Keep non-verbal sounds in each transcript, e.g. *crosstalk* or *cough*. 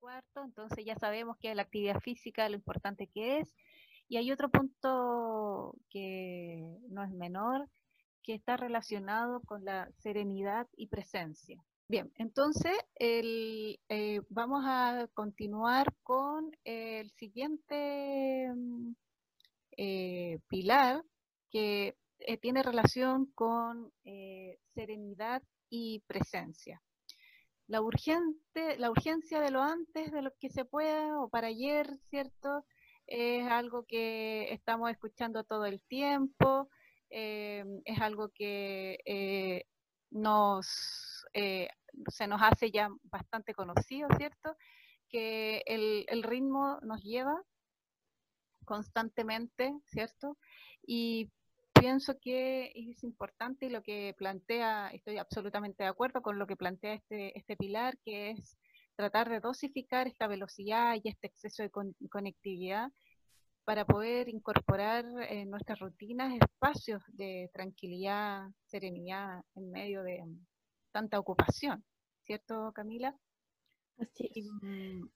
cuarto, entonces ya sabemos que la actividad física, lo importante que es. Y hay otro punto que no es menor, que está relacionado con la serenidad y presencia. Bien, entonces el, eh, vamos a continuar con el siguiente mm, eh, pilar que eh, tiene relación con serenidad y presencia la, urgente, la urgencia de lo antes, de lo que se pueda, o para ayer, ¿cierto? Es algo que estamos escuchando todo el tiempo, eh, es algo que eh, nos, eh, se nos hace ya bastante conocido, ¿cierto? Que el, el ritmo nos lleva constantemente, ¿cierto? Y pienso que es importante y lo que plantea, estoy absolutamente de acuerdo con lo que plantea este, este pilar, que es tratar de dosificar esta velocidad y este exceso de conectividad para poder incorporar en nuestras rutinas espacios de tranquilidad, serenidad en medio de tanta ocupación, ¿cierto Camila? Así es. Mm,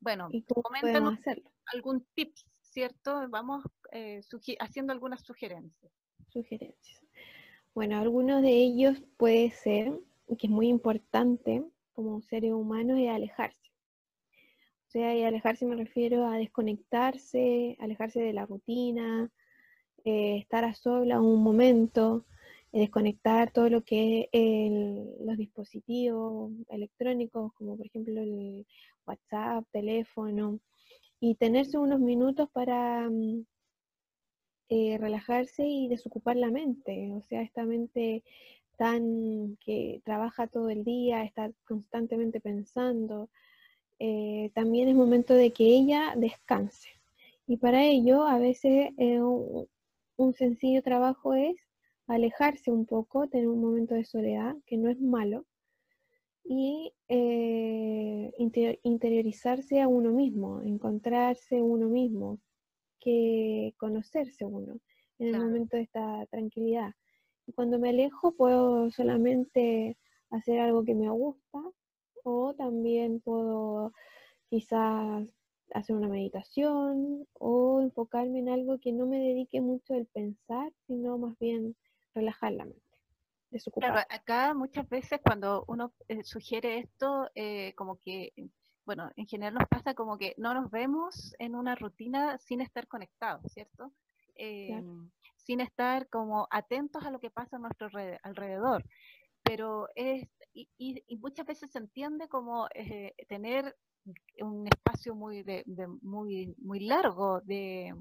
bueno, coméntanos algún tip, ¿cierto? Vamos eh, haciendo algunas sugerencias sugerencias. Bueno, algunos de ellos puede ser, que es muy importante como seres humanos, es alejarse. O sea, y alejarse me refiero a desconectarse, alejarse de la rutina, eh, estar a sola un momento, eh, desconectar todo lo que es los dispositivos electrónicos, como por ejemplo el WhatsApp, teléfono, y tenerse unos minutos para mm, eh, relajarse y desocupar la mente, o sea, esta mente tan que trabaja todo el día, está constantemente pensando, eh, también es momento de que ella descanse. Y para ello, a veces eh, un, sencillo trabajo es alejarse un poco, tener un momento de soledad, que no es malo, y interiorizarse a uno mismo, encontrarse uno mismo, que conocerse uno en el momento de esta tranquilidad. Y cuando me alejo puedo solamente hacer algo que me gusta o también puedo quizás hacer una meditación o enfocarme en algo que no me dedique mucho el pensar, sino más bien relajar la mente. Claro, acá muchas veces cuando uno eh, sugiere esto, eh, como que bueno, en general nos pasa como que no nos vemos en una rutina sin estar conectados, ¿cierto? Em, sin estar como atentos a lo que pasa a nuestro alrededor. Pero es, y, muchas veces se entiende como eh, tener un espacio muy, de, muy, muy largo de,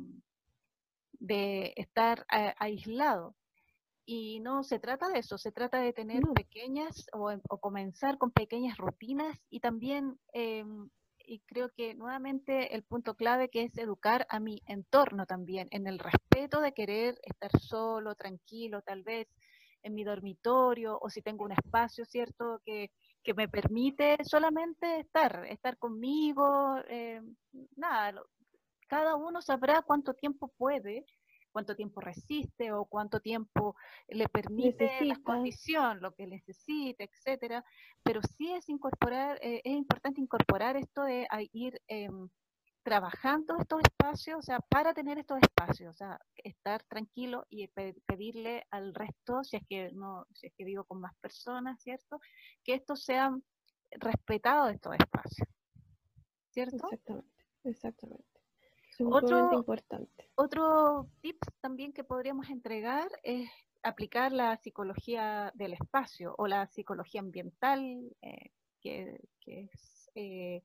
de estar aislado. Y no se trata de eso, se trata de tener pequeñas o, comenzar con pequeñas rutinas y también, em, y creo que nuevamente el punto clave que es educar a mi entorno también, en el respeto de querer estar solo, tranquilo, tal vez en mi dormitorio o si tengo un espacio, ¿cierto? Que, que me permite solamente estar, estar conmigo, em, nada, cada uno sabrá cuánto tiempo puede cuánto tiempo resiste o cuánto tiempo le permite la condición, lo que necesita, etcétera. Pero sí es incorporar, eh, es importante incorporar esto de ir em, trabajando estos espacios, o sea, para tener estos espacios, o sea, estar tranquilo y pedirle al resto, si es que no, si es que vivo con más personas, ¿cierto? Que estos sean respetados estos espacios. ¿Cierto? Exactamente, exactamente otro, importante. Otro tip también que podríamos entregar es aplicar la psicología del espacio o la psicología ambiental, eh, que, es eh,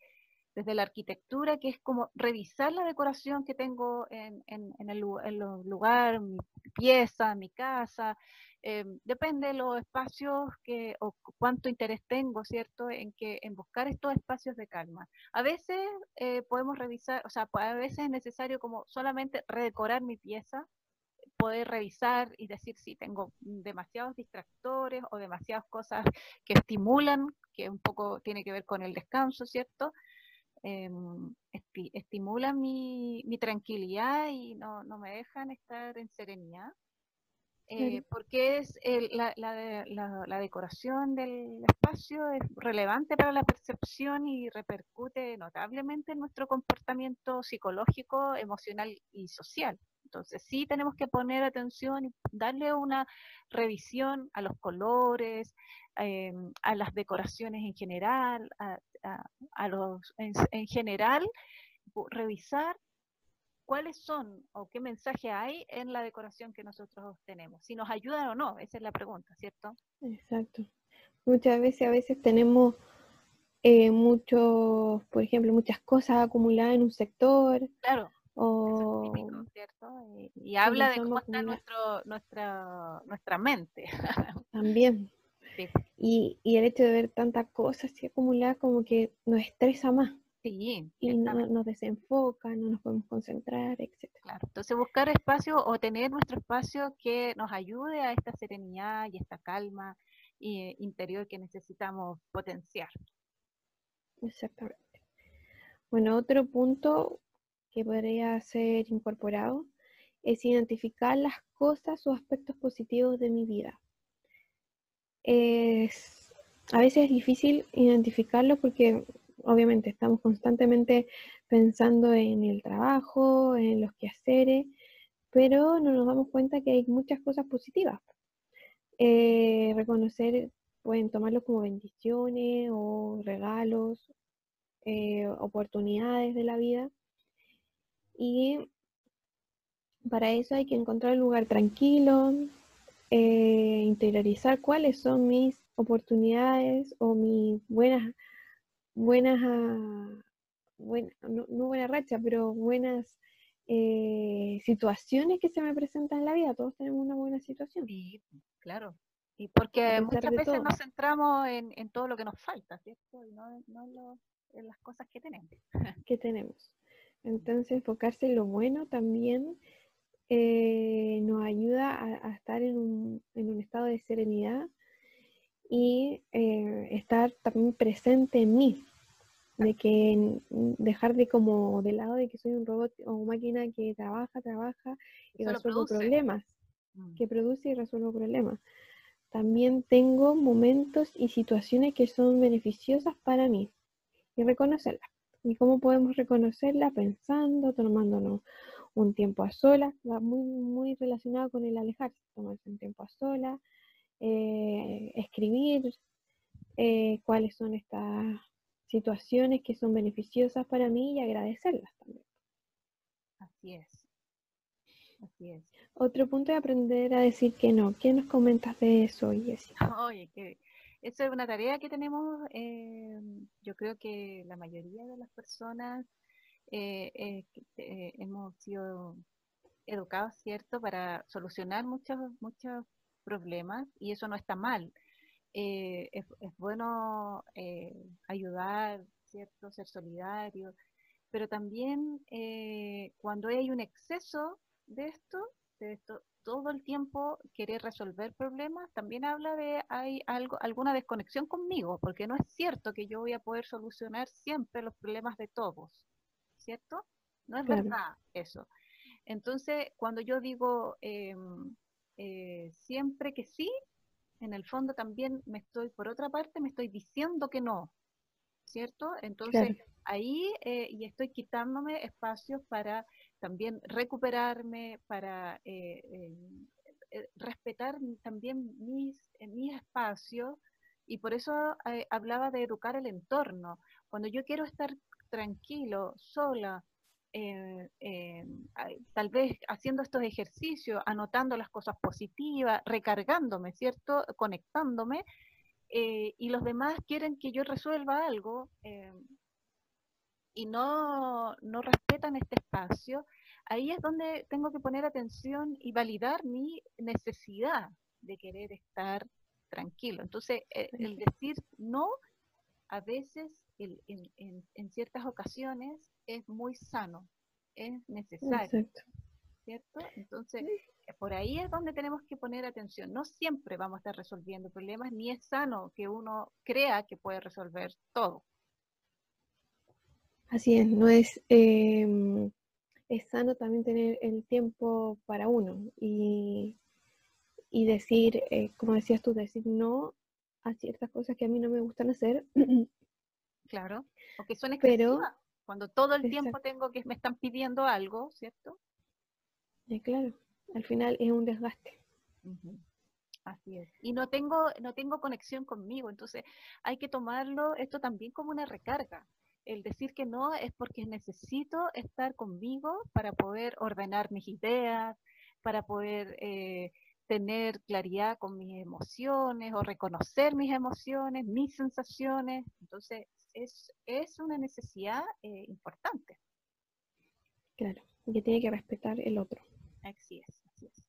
desde la arquitectura, que es como revisar la decoración que tengo en, en, el, lugar, mi pieza, mi casa, eh, depende de los espacios que, o cuánto interés tengo, ¿cierto?, en, que, en buscar estos espacios de calma. A veces eh, podemos revisar, o sea, a veces es necesario como solamente redecorar mi pieza, poder revisar y decir si tengo demasiados distractores o demasiadas cosas *laughs* que estimulan, que un poco tiene que ver con el descanso, ¿cierto? Em, estimulan mi, mi, tranquilidad y no, no me dejan estar en serenidad eh, porque es la, la, decoración del espacio es relevante para la percepción y repercute notablemente en nuestro comportamiento psicológico, emocional y social. Entonces sí tenemos que poner atención y darle una revisión a los colores, eh, a las decoraciones en general, a, los en general, revisar cuáles son o qué mensaje hay en la decoración que nosotros tenemos, si nos ayudan o no, esa es la pregunta, ¿cierto? Exacto. Muchas veces, a veces tenemos eh, muchos, por ejemplo, muchas cosas acumuladas en un sector. Claro. O... ¿cierto? Y, habla de cómo está nuestro, nuestra, nuestra mente. *laughs* También. Y, y el hecho de ver tantas cosas así acumuladas como que nos estresa más. Sí, y no, nos desenfoca, no nos podemos concentrar, etc. Claro, entonces buscar espacio o tener nuestro espacio que nos ayude a esta serenidad y esta calma eh, interior que necesitamos potenciar. Exactamente. Bueno, otro punto que podría ser incorporado es identificar las cosas o aspectos positivos de mi vida. Es, a veces es difícil identificarlo porque obviamente estamos constantemente pensando en el trabajo, en los quehaceres, pero no nos damos cuenta que hay muchas cosas positivas. Eh, reconocer, pueden tomarlo como bendiciones o regalos, eh, oportunidades de la vida. Y para eso hay que encontrar un lugar tranquilo, eh, interiorizar cuáles son mis oportunidades o mis buenas buenas, ah, no, buena racha, pero buenas eh, situaciones que se me presentan en la vida. Todos tenemos una buena situación. Sí, claro. Y porque muchas veces nos centramos en, todo lo que nos falta, ¿cierto? Y no, en las cosas que tenemos. *laughs* que tenemos. Entonces, enfocarse en lo bueno también eh, nos ayuda a, estar en un, en un, estado de serenidad y eh, estar también presente en mí, de que dejar de como de lado de que soy un robot o máquina que trabaja, trabaja y resuelve problemas, mm. que produce y resuelve problemas. También tengo momentos y situaciones que son beneficiosas para mí y reconocerlas. ¿Y cómo podemos reconocerla? Pensando, tomándonos un tiempo a solas, muy, muy relacionado con el alejarse, tomarse un tiempo a solas, eh, escribir eh, cuáles son estas situaciones que son beneficiosas para mí y agradecerlas también. Así es. Así es. Otro punto es aprender a decir que no. ¿Qué nos comentas de eso, Jessica? *laughs* Oye, que eso es una tarea que tenemos, eh, yo creo que la mayoría de las personas eh, hemos sido educados, ¿cierto?, para solucionar muchos, muchos problemas y eso no está mal. Eh, es, bueno eh, ayudar, ¿cierto? Ser solidario, pero también eh, cuando hay un exceso de esto, de esto, todo el tiempo querer resolver problemas, también habla de hay algo, alguna desconexión conmigo, porque no es cierto que yo voy a poder solucionar siempre los problemas de todos, ¿cierto? No es verdad eso. Entonces, cuando yo digo em, eh, siempre que sí, en el fondo también me estoy, por otra parte, me estoy diciendo que no, ¿cierto? Entonces ahí eh, y estoy quitándome espacios para también recuperarme, para eh, respetar también mis, mis espacios y por eso hablaba de educar el entorno. Cuando yo quiero estar tranquilo, sola, eh, eh, tal vez haciendo estos ejercicios, anotando las cosas positivas, recargándome, ¿cierto? Conectándome, eh, y los demás quieren que yo resuelva algo y no, no respetan este espacio, ahí es donde tengo que poner atención y validar mi necesidad de querer estar tranquilo. Entonces, el decir no, a veces en, ciertas ocasiones es muy sano, es necesario. ¿Cierto? Entonces, por ahí es donde tenemos que poner atención. No siempre vamos a estar resolviendo problemas, ni es sano que uno crea que puede resolver todo. Así es, no es, em, es sano también tener el tiempo para uno y, y decir, eh, como decías tú, decir no a ciertas cosas que a mí no me gustan hacer. *clears throat* Claro, o que son excesivas. Cuando todo el tiempo tengo que me están pidiendo algo, ¿cierto? Eh, claro, al final es un desgaste. Así es. Y no tengo, no tengo conexión conmigo, entonces hay que tomarlo esto también como una recarga. El decir que no es porque necesito estar conmigo para poder ordenar mis ideas, para poder eh, tener claridad con mis emociones o reconocer mis emociones, mis sensaciones. Entonces, es, es una necesidad eh, importante. Claro, que tiene que respetar el otro. Así es, así es.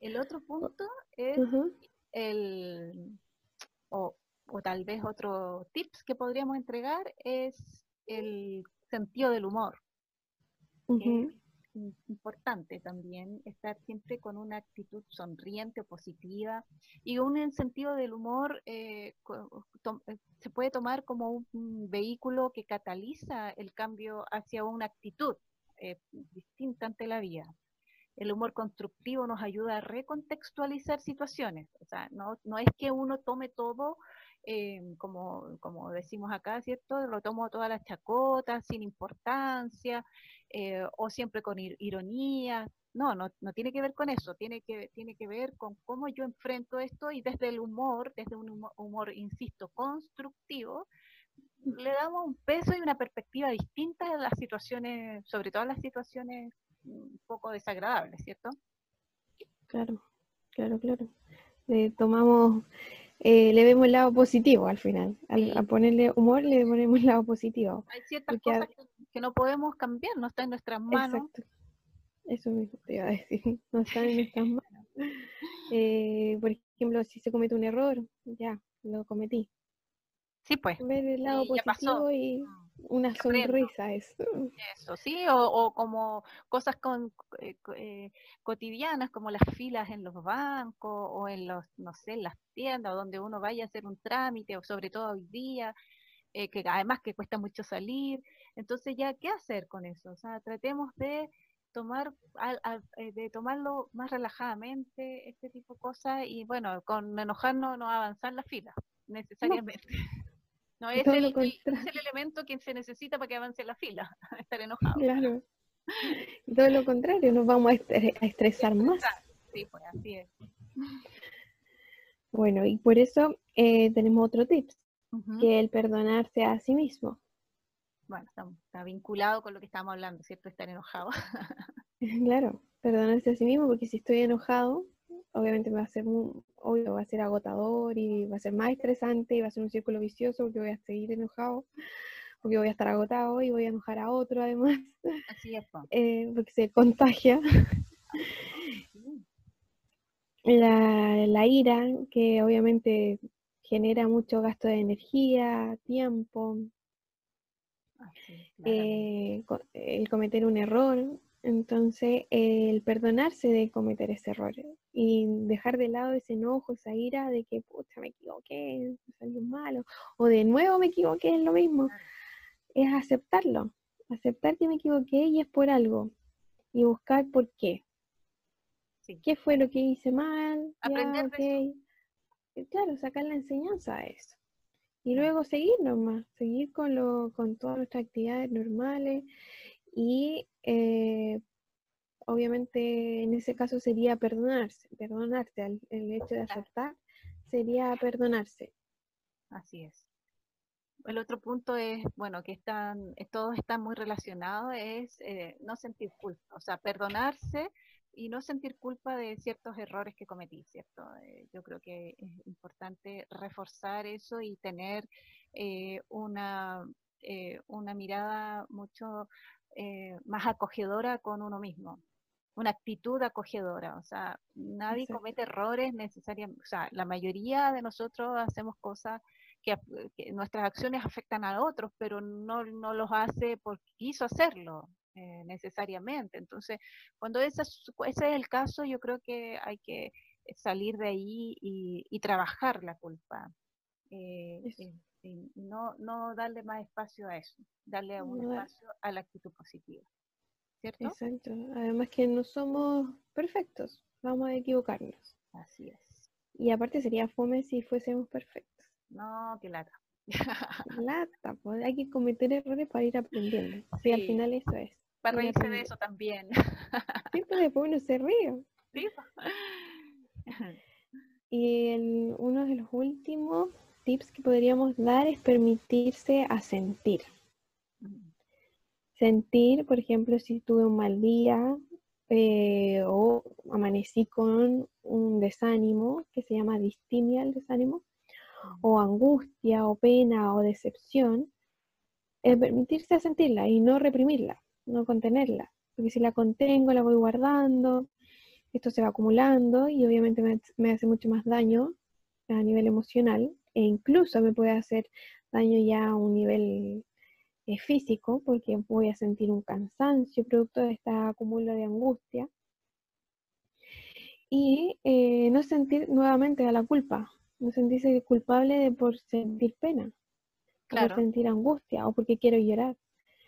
El otro punto es el, o, o, tal vez otro tips que podríamos entregar es el sentido del humor importante también estar siempre con una actitud sonriente positiva y un sentido del humor eh, eh, se puede tomar como un, vehículo que cataliza el cambio hacia una actitud eh, distinta ante la vida. El humor constructivo nos ayuda a recontextualizar situaciones, o sea, no, no es que uno tome todo como, como decimos acá, ¿cierto? Lo tomo todas las chacotas, sin importancia, eh, o siempre con ironía. No, no, no tiene que ver con eso, tiene que, tiene que ver con cómo yo enfrento esto y desde el humor, desde un humor, insisto, constructivo, le damos un peso y una perspectiva distinta a las situaciones, sobre todo a las situaciones un poco desagradables, ¿cierto? Claro, claro, claro. Le tomamos, eh, le vemos el lado positivo al final. Al, a ponerle humor le ponemos el lado positivo. Hay ciertas cosas que que no podemos cambiar, no está en nuestras manos. Exacto. Eso mismo te iba a decir, *laughs* no está en *laughs* nuestras manos. Eh, por ejemplo, si se comete un error, ya, lo cometí. Sí, pues. Ver el lado positivo y mm, una sonrisa, eso. Eso, sí, o, como cosas con, eh, eh, cotidianas, como las filas en los bancos o en los, no sé, en las tiendas, o donde uno vaya a hacer un trámite, o sobre todo hoy día, que además que cuesta mucho salir, entonces ya, ¿qué hacer con eso? O sea, tratemos de tomar eh, de tomarlo más relajadamente, este tipo de cosas, y bueno, con enojarnos no avanzar la fila, necesariamente. *laughs* No, es, el, elemento que se necesita para que avance la fila, *laughs* estar enojado. Claro. Todo lo contrario, nos vamos a, estresar más. Sí, pues así es. Bueno, y por eso eh, tenemos otro tips, que el perdonarse a sí mismo bueno, está, vinculado con lo que estábamos hablando, ¿cierto? Estar enojado. *laughs* claro, perdonarse a sí mismo, porque si estoy enojado, obviamente va a ser obvio, va a ser agotador y va a ser más estresante y va a ser un círculo vicioso porque voy a seguir enojado, porque voy a estar agotado y voy a enojar a otro además. Así es. *laughs* Eh, porque se contagia. *laughs* la, la ira, que obviamente genera mucho gasto de energía, tiempo, eh, el cometer un error, entonces el perdonarse de cometer ese error y dejar de lado ese enojo, esa ira de que pucha me equivoqué, salió malo, o de nuevo me equivoqué, es lo mismo, es aceptarlo, aceptar que me equivoqué y es por algo y buscar por qué. ¿Qué fue lo que hice mal? Aprender Claro, sacar la enseñanza a eso y luego seguir nomás, seguir con, lo, con todas nuestras actividades normales y eh, obviamente en ese caso sería perdonarse, perdonarse, el, hecho de aceptar sería perdonarse. Así es. El otro punto es, bueno, que están, todos están muy relacionados, es eh, no sentir culpa, o sea, perdonarse y no sentir culpa de ciertos errores que cometí, ¿cierto? Eh, yo creo que es importante reforzar eso y tener eh, una, eh, una mirada mucho más acogedora con uno mismo, una actitud acogedora, o sea, nadie comete errores necesariamente, o sea, la mayoría de nosotros hacemos cosas que, nuestras acciones afectan a otros, pero no, no los hace porque quiso hacerlo, eh, necesariamente. Entonces, cuando ese es, ese es el caso, yo creo que hay que salir de ahí y, trabajar la culpa. Eh, no, no darle más espacio a eso, darle un espacio a la actitud positiva. ¿Cierto? Exacto. Además que no somos perfectos, vamos a equivocarnos. Así es. Y aparte sería fome si fuésemos perfectos. No, qué lata. Lata, pues hay que cometer errores para ir aprendiendo. *laughs* Sí, al final eso es. Para reírse de eso también. *laughs* Sí, pues después uno se ríe. Sí. Y el, uno de los últimos tips que podríamos dar es permitirse a sentir. Sentir, por ejemplo, si tuve un mal día eh, o amanecí con un desánimo, que se llama distimia el desánimo, o angustia, o pena, o decepción, es permitirse a sentirla y no reprimirla, no contenerla. Porque si la contengo, la voy guardando, esto se va acumulando y obviamente me, hace mucho más daño a nivel emocional e incluso me puede hacer daño ya a un nivel eh, físico porque voy a sentir un cansancio producto de esta acumulo de angustia y eh, no sentir nuevamente a la culpa, no sentirse culpable de por sentir pena, por sentir angustia o porque quiero llorar.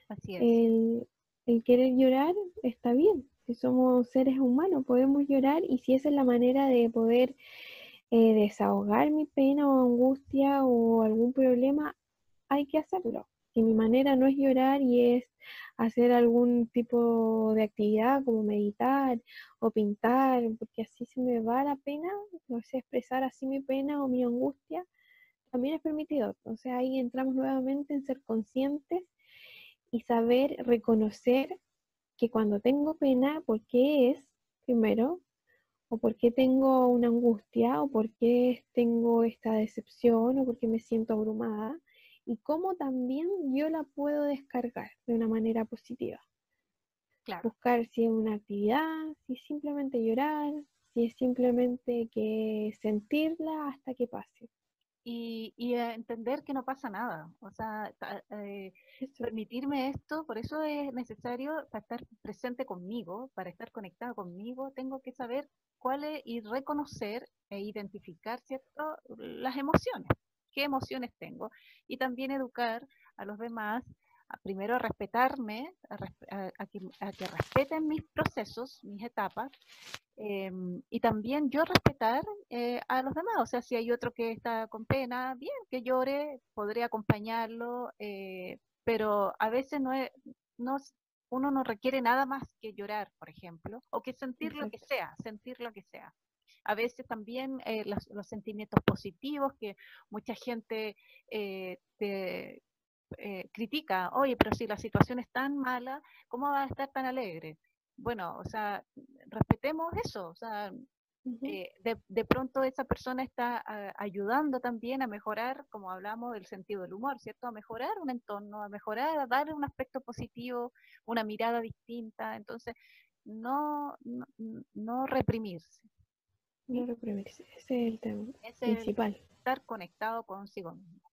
Así es. El, el querer llorar está bien, si somos seres humanos, podemos llorar y si esa es la manera de poder eh, desahogar mi pena o angustia o algún problema, hay que hacerlo. Si mi manera no es llorar y es hacer algún tipo de actividad como meditar o pintar, porque así se me va la pena, no sé, expresar así mi pena o mi angustia, también es permitido. Entonces ahí entramos nuevamente en ser conscientes y saber reconocer que cuando tengo pena, ¿por qué es primero? ¿O por qué tengo una angustia? ¿O por qué tengo esta decepción? ¿O por qué me siento abrumada? Y cómo también yo la puedo descargar de una manera positiva. Buscar si es una actividad, si es simplemente llorar, si es simplemente que sentirla hasta que pase y, entender que no pasa nada. O sea, eh, permitirme esto, por eso es necesario para estar presente conmigo, para estar conectado conmigo, tengo que saber cuáles y reconocer e identificar, ¿cierto?, las emociones, qué emociones tengo, y también educar a los demás primero a respetarme, a, que, respeten mis procesos, mis etapas, em, y también yo respetar eh, a los demás. O sea, si hay otro que está con pena, bien, que llore, podré acompañarlo, eh, pero a veces no es, no, uno no requiere nada más que llorar, por ejemplo, o que sentir lo que sea, sentir lo que sea a veces también eh, los, sentimientos positivos que mucha gente te, eh, critica, oye, pero si la situación es tan mala, ¿cómo va a estar tan alegre? Bueno, o sea, respetemos eso, o sea, eh, de, pronto esa persona está ah, ayudando también a mejorar, como hablamos, el sentido del humor, ¿cierto? A mejorar un entorno, a mejorar, a darle un aspecto positivo, una mirada distinta. Entonces, no, no, reprimirse. No reprimirse, ese es el tema principal. estar conectado consigo mismo.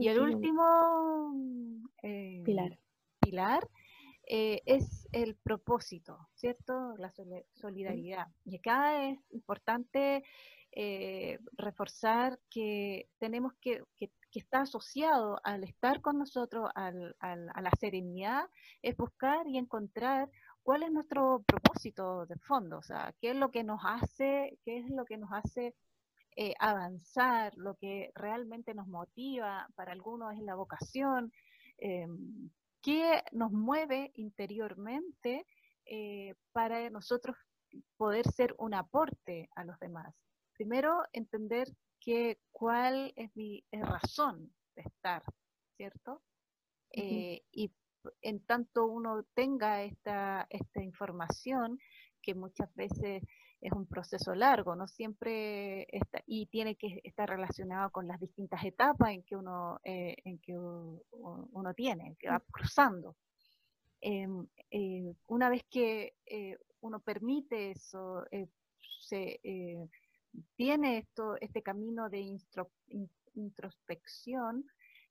Y el último eh, pilar, pilar eh, es el propósito, ¿cierto? La solidaridad. Y acá es importante eh, reforzar que tenemos que, que, está asociado al estar con nosotros, al, a la serenidad, es buscar y encontrar cuál es nuestro propósito de fondo, o sea, qué es lo que nos hace, qué es lo que nos hace eh, avanzar, lo que realmente nos motiva, para algunos es la vocación, eh, qué nos mueve interiormente eh, para nosotros poder ser un aporte a los demás. Primero, entender que, cuál es mi razón de estar, ¿cierto? y en tanto uno tenga esta, esta información, que muchas veces es un proceso largo, no siempre está, y tiene que estar relacionado con las distintas etapas en que uno, eh, en que uno tiene, que va mm. cruzando. Em, eh, una vez que eh, uno permite eso, se tiene esto, este camino de introspección,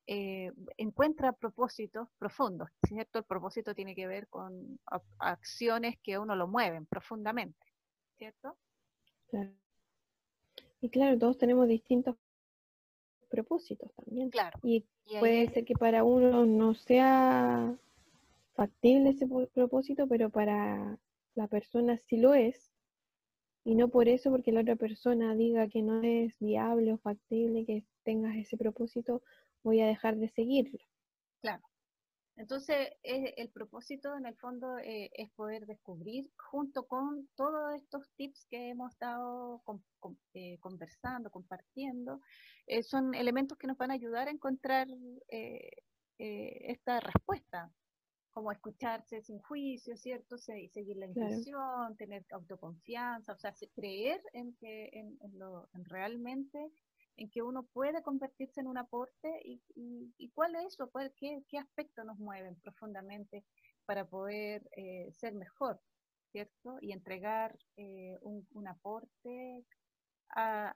encuentra propósitos profundos, ¿cierto? El propósito tiene que ver con acciones que uno lo mueven profundamente. ¿Cierto? Claro. Y claro, todos tenemos distintos propósitos también. Claro. Y, puede ser que para uno no sea factible ese propósito, pero para la persona sí lo es. Y no por eso, porque la otra persona diga que no es viable o factible que tengas ese propósito, voy a dejar de seguirlo. Entonces, el propósito en el fondo eh, es poder descubrir, junto con todos estos tips que hemos estado eh, conversando, compartiendo, eh, son elementos que nos van a ayudar a encontrar esta respuesta, como escucharse sin juicio, ¿cierto? seguir la intuición, tener autoconfianza, o sea, creer en que en, lo, en realmente en que uno puede convertirse en un aporte y, y, cuál es eso, qué, qué aspectos nos mueven profundamente para poder eh, ser mejor, ¿cierto? Y entregar eh, un, un, aporte a,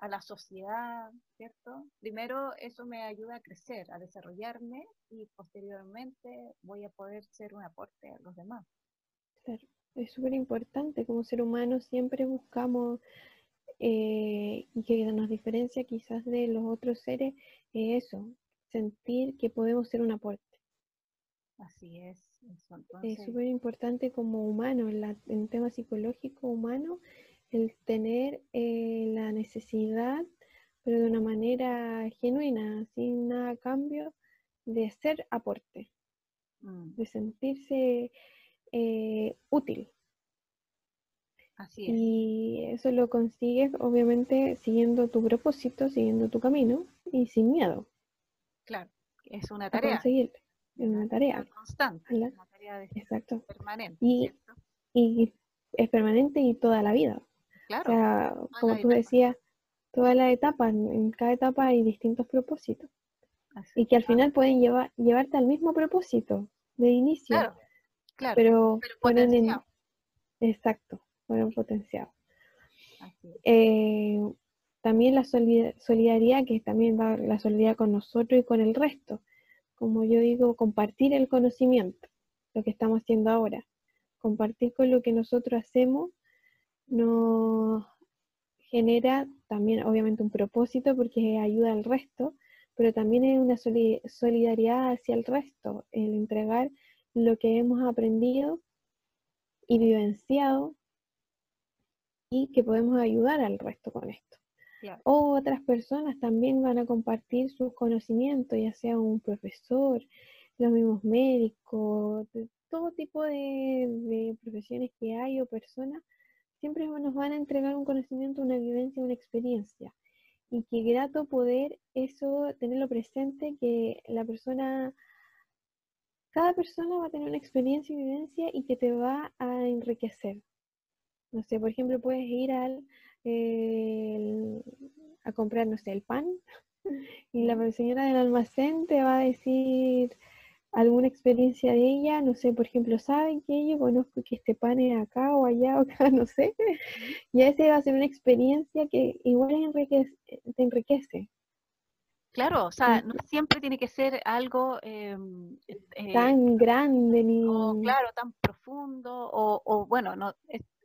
a, la sociedad, ¿cierto? Primero eso me ayuda a crecer, a desarrollarme y posteriormente voy a poder ser un aporte a los demás. Claro, es súper importante, como ser humano siempre buscamos eh, y que nos diferencia quizás de los otros seres es eso, sentir que podemos ser un aporte. Así es. Es súper importante como humano, en, en tema psicológico humano, el tener eh, la necesidad, pero de una manera genuina, sin nada a cambio, de ser aporte, mm. de sentirse eh, útil. Así es. Y eso lo consigues obviamente siguiendo tu propósito, siguiendo tu camino y sin miedo. Claro, es una tarea. es una tarea. Constante, una tarea Exacto. permanente. Y, y, es permanente y toda la vida. Claro. O sea, como tú decías, toda la etapa, en cada etapa hay distintos propósitos. y que al final pueden llevar, llevarte al mismo propósito de inicio. Claro, claro. Pero, pero exacto fueron potenciados. Eh, también la solidaridad, que también va la solidaridad con nosotros y con el resto. Como yo digo, compartir el conocimiento, lo que estamos haciendo ahora. Compartir con lo que nosotros hacemos nos genera también obviamente un propósito porque ayuda al resto, pero también es una solidaridad hacia el resto, el entregar lo que hemos aprendido y vivenciado y que podemos ayudar al resto con esto. O otras personas también van a compartir sus conocimientos, ya sea un profesor, los mismos médicos, todo tipo de, profesiones que hay o personas, siempre nos van a entregar un conocimiento, una vivencia, una experiencia. Y qué grato poder eso, tenerlo presente, que la persona, cada persona va a tener una experiencia y vivencia y que te va a enriquecer, no sé, por ejemplo, puedes ir al, a comprar, no sé, el pan *laughs* y la señora del almacén te va a decir alguna experiencia de ella, no sé, por ejemplo, saben que yo conozco que este pan es acá o allá o acá, *laughs* no sé, y ese va a ser una experiencia que igual te enriquece. Claro, o sea, no siempre tiene que ser algo em, eh, tan grande ni claro, tan profundo o, o bueno, no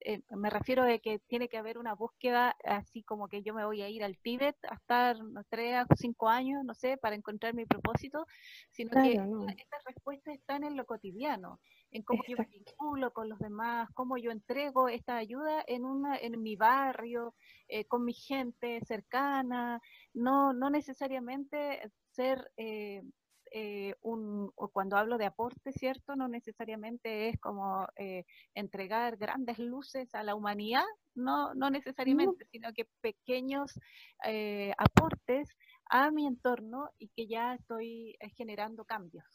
eh, me refiero a que tiene que haber una búsqueda así como que yo me voy a ir al Tíbet a estar tres o cinco años, no sé, para encontrar mi propósito, sino que estas respuestas están en lo cotidiano, en cómo yo me vinculo con los demás, cómo yo entrego esta ayuda en una, en mi barrio, eh, con mi gente cercana, no, no necesariamente ser eh, eh, un, cuando hablo de aporte, ¿cierto? No necesariamente es como eh, entregar grandes luces a la humanidad, no, no necesariamente, sino que pequeños eh, aportes a mi entorno y que ya estoy generando cambios,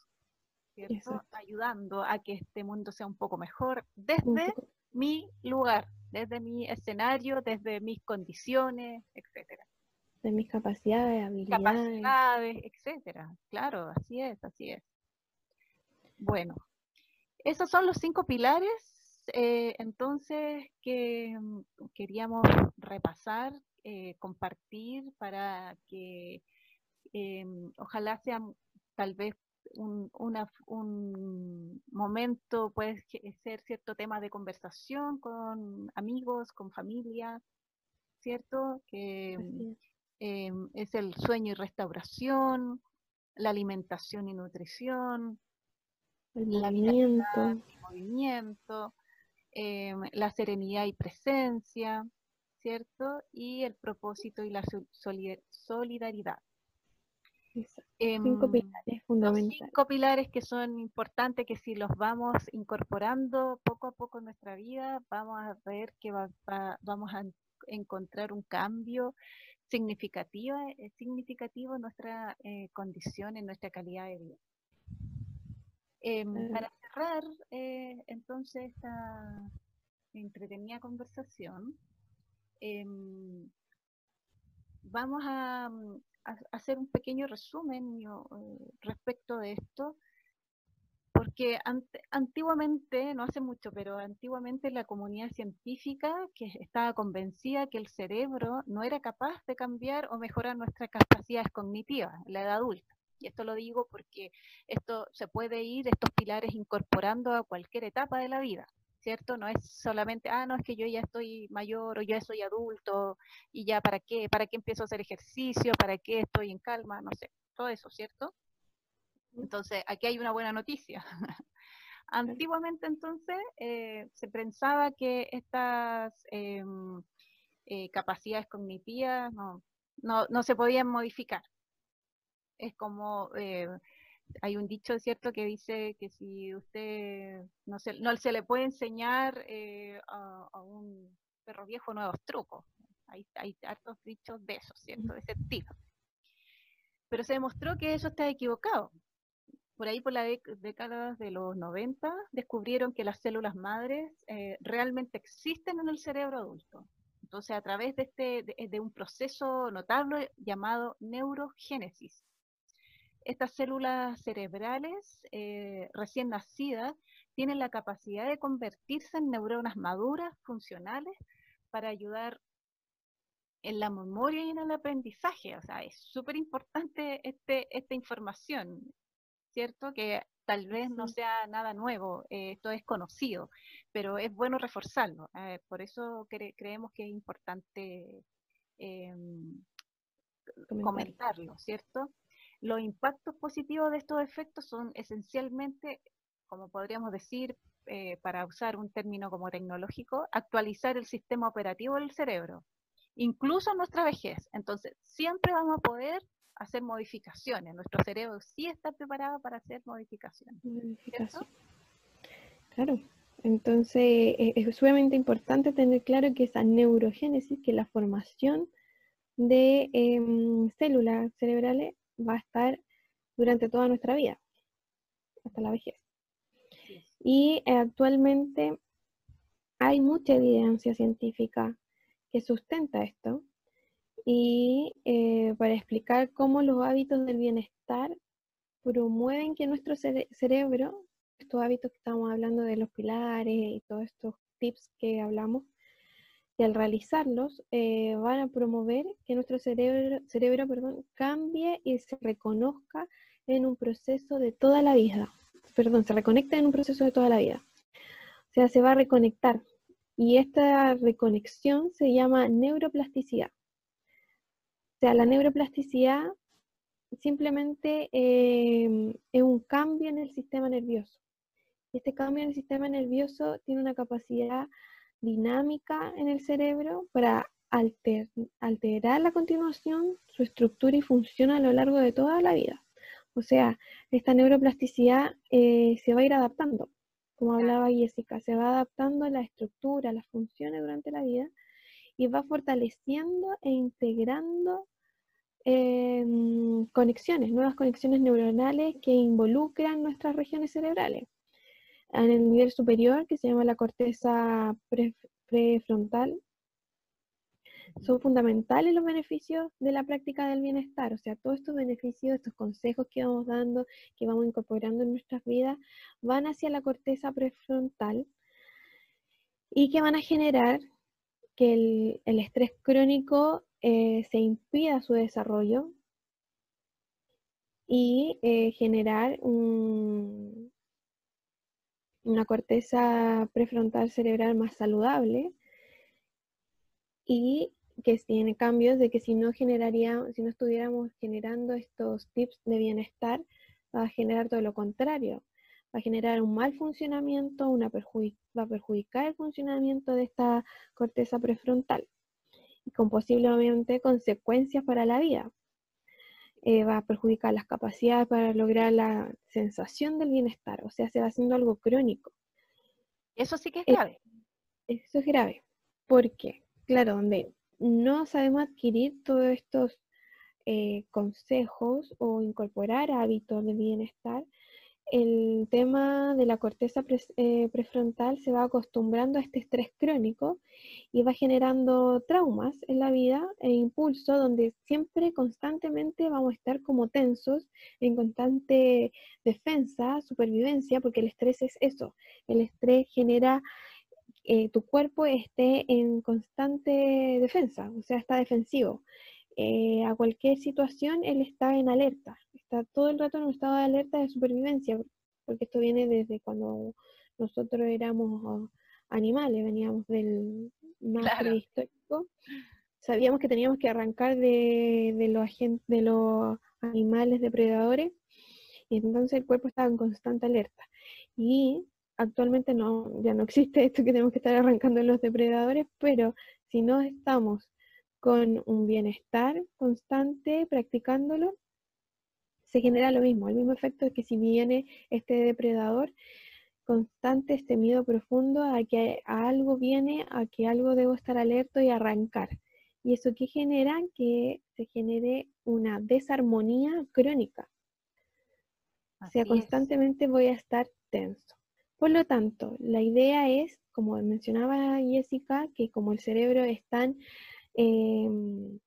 ¿cierto? Ayudando a que este mundo sea un poco mejor desde mi lugar, desde mi escenario, desde mis condiciones, etcétera de mis capacidades, habilidades. Capacidades, etcétera. Claro, así es, así es. Bueno, esos son los cinco pilares, eh, entonces, que mm, queríamos repasar, eh, compartir para que em, ojalá sea tal vez un, un momento, puede ser cierto tema de conversación con amigos, con familia, ¿cierto? Que Em, es el sueño y restauración, la alimentación y nutrición, el movimiento, movimiento em, la serenidad y presencia, ¿cierto? Y el propósito y la solidaridad. cinco em, pilares fundamentales. Cinco pilares que son importantes, que si los vamos incorporando poco a poco en nuestra vida, vamos a ver que vamos a encontrar un cambio significativo, eh, significativo nuestra eh, condición, en nuestra calidad de vida. Em, para cerrar, eh, entonces, esta entretenida conversación, em, vamos a, hacer un pequeño resumen respecto de esto porque antiguamente, no hace mucho, pero antiguamente la comunidad científica que estaba convencida que el cerebro no era capaz de cambiar o mejorar nuestras capacidades cognitivas la edad adulta. Y esto lo digo porque esto se puede ir, estos pilares incorporando a cualquier etapa de la vida, ¿cierto? No es solamente, ah, no, es que yo ya estoy mayor o ya soy adulto y ya para qué, para qué empiezo a hacer ejercicio, para qué estoy en calma, no sé, todo eso, ¿cierto? Entonces, aquí hay una buena noticia. *laughs* Antiguamente, entonces, eh, se pensaba que estas em, eh, capacidades cognitivas no, no, se podían modificar. Es como, eh, hay un dicho, ¿cierto?, que dice que si usted no se, no se le puede enseñar a, un perro viejo nuevos trucos. Hay, hay hartos dichos de eso, ¿cierto?, de ese estilo. Pero se demostró que eso está equivocado por ahí por la década de los 90 descubrieron que las células madres eh, realmente existen en el cerebro adulto. Entonces, a través de, este, de, un proceso notable llamado neurogénesis. Estas células cerebrales eh, recién nacidas tienen la capacidad de convertirse en neuronas maduras, funcionales, para ayudar en la memoria y en el aprendizaje. O sea, es súper importante este, esta información. ¿Cierto? Que tal vez no sea nada nuevo, eh, esto es conocido, pero es bueno reforzarlo. Eh, por eso creemos que es importante em, comentarlo, ¿cierto? Los impactos positivos de estos efectos son esencialmente, como podríamos decir, eh, para usar un término como tecnológico, actualizar el sistema operativo del cerebro, incluso en nuestra vejez. Entonces, siempre vamos a poder hacer modificaciones. Nuestro cerebro sí está preparado para hacer modificaciones. Claro. Entonces e-, es, sumamente importante tener claro que esa neurogénesis, que la formación de em, células cerebrales va a estar durante toda nuestra vida, hasta la vejez. Y eh, actualmente hay mucha evidencia científica que sustenta esto, y eh, para explicar cómo los hábitos del bienestar promueven que nuestro cerebro, estos hábitos que estamos hablando de los pilares y todos estos tips que hablamos, y al realizarlos eh, van a promover que nuestro cerebro, cerebro perdón, cambie y se reconozca en un proceso de toda la vida. Perdón, se reconecta en un proceso de toda la vida. O sea, se va a reconectar. Y esta reconexión se llama neuroplasticidad sea, la neuroplasticidad simplemente em, es un cambio en el sistema nervioso. Este cambio en el sistema nervioso tiene una capacidad dinámica en el cerebro para alterar la continuación su estructura y función a lo largo de toda la vida. O sea, esta neuroplasticidad eh, se va a ir adaptando, como hablaba Jessica, se va adaptando a la estructura, a las funciones durante la vida y va fortaleciendo e integrando Em, conexiones, nuevas conexiones neuronales que involucran nuestras regiones cerebrales. En el nivel superior, que se llama la corteza prefrontal, son fundamentales los beneficios de la práctica del bienestar. O sea, todos estos beneficios, estos consejos que vamos dando, que vamos incorporando en nuestras vidas, van hacia la corteza prefrontal y que van a generar que el, el estrés crónico eh, se impida su desarrollo y eh, generar una corteza prefrontal cerebral más saludable y que tiene cambios de que si no generaría, si no estuviéramos generando estos tips de bienestar, va a generar todo lo contrario. va a generar un mal funcionamiento, una va a perjudicar el funcionamiento de esta corteza prefrontal y con posiblemente consecuencias para la vida. Eh, va a perjudicar las capacidades para lograr la sensación del bienestar, o sea, se va haciendo algo crónico. Eso sí que es grave. eso es grave, porque, claro, donde no sabemos adquirir todos estos eh, consejos o incorporar hábitos de bienestar, el tema de la corteza eh, prefrontal se va acostumbrando a este estrés crónico y va generando traumas en la vida e impulso donde siempre constantemente vamos a estar como tensos, en constante defensa, supervivencia, porque el estrés es eso, el estrés genera eh, tu cuerpo esté en constante defensa, o sea, está defensivo. Eh, a cualquier situación él está en alerta, está todo el rato en un estado de alerta de supervivencia, porque esto viene desde cuando nosotros éramos animales, veníamos del más prehistórico, sabíamos que teníamos que arrancar de, de, los de los animales depredadores, y entonces el cuerpo estaba en constante alerta. Y actualmente no, ya no existe esto que tenemos que estar arrancando los depredadores, pero si no estamos con un bienestar constante, practicándolo, se genera lo mismo, el mismo efecto es que si viene este depredador constante, este miedo profundo a que algo viene, a que algo debo estar alerta y arrancar. Y eso que genera que se genere una desarmonía crónica. o sea, constantemente voy a estar tenso. Por lo tanto, la idea es, como mencionaba Jessica, que como el cerebro es tan Em,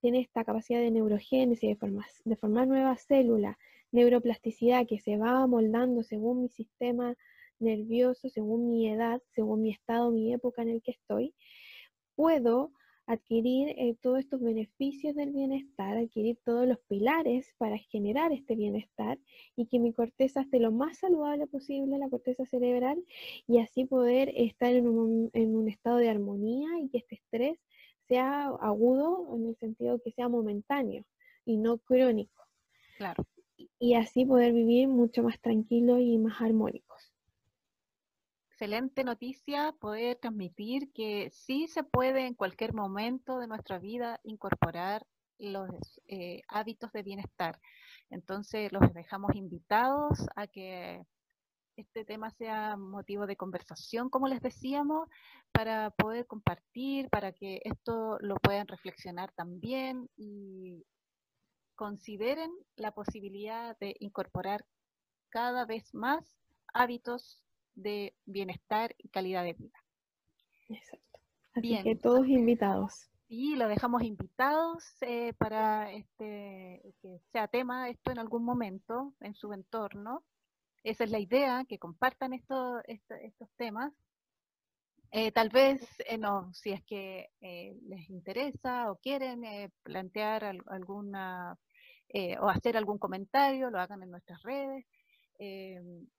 tiene esta capacidad de neurogénesis, de, formar, de formar nuevas células, neuroplasticidad que se va moldando según mi sistema nervioso, según mi edad, según mi estado, mi época en el que estoy, puedo adquirir eh, todos estos beneficios del bienestar, adquirir todos los pilares para generar este bienestar y que mi corteza esté lo más saludable posible, la corteza cerebral, y así poder estar en un, en un estado de armonía y que este estrés sea agudo en el sentido que sea momentáneo y no crónico. Claro. Y así poder vivir mucho más tranquilos y más armónicos. Excelente noticia poder transmitir que sí se puede en cualquier momento de nuestra vida incorporar los eh, hábitos de bienestar. Entonces los dejamos invitados a que este tema sea motivo de conversación, como les decíamos, para poder compartir, para que esto lo puedan reflexionar también y consideren la posibilidad de incorporar cada vez más hábitos de bienestar y calidad de vida. Exacto. Así que todos invitados. Y lo dejamos invitados eh, para este, que sea tema esto en algún momento en su entorno esa es la idea, que compartan estos temas. Eh, tal vez, eh, no, si es que eh, les interesa o quieren plantear alguna o hacer algún comentario, lo hagan en nuestras redes.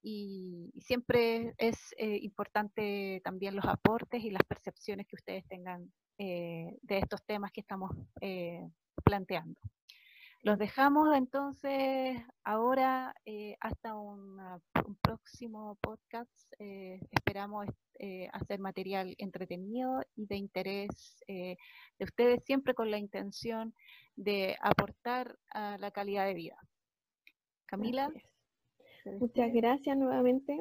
y, siempre es importante también los aportes y las percepciones que ustedes tengan de estos temas que estamos planteando. Los dejamos entonces ahora eh, hasta un próximo podcast. Eh, esperamos eh, hacer material entretenido y de interés de ustedes, siempre con la intención de aportar a la calidad de vida. Camila. Muchas gracias nuevamente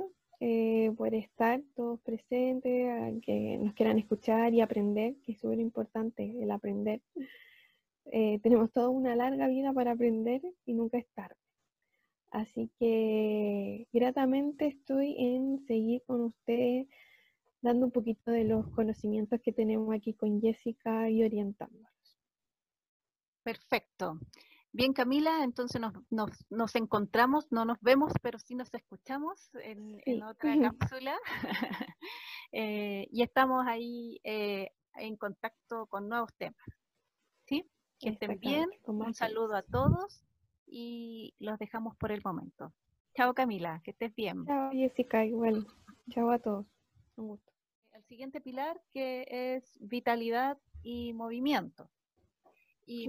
por estar todos presentes, que nos quieran escuchar y aprender, que es súper importante el aprender. Eh, tenemos toda una larga vida para aprender y nunca es tarde. Así que gratamente estoy en seguir con ustedes dando un poquito de los conocimientos que tenemos aquí con Jessica y orientándolos. Perfecto. Bien, Camila, entonces nos, encontramos, no nos vemos, pero sí nos escuchamos en, otra *laughs* cápsula. *laughs* Eh, y estamos ahí eh, en contacto con nuevos temas. Que estén bien. Un saludo a todos y los dejamos por el momento. Chao Camila, que estés bien. Chao Jessica, igual. Chao a todos. Un gusto. El siguiente pilar que es vitalidad y movimiento. Y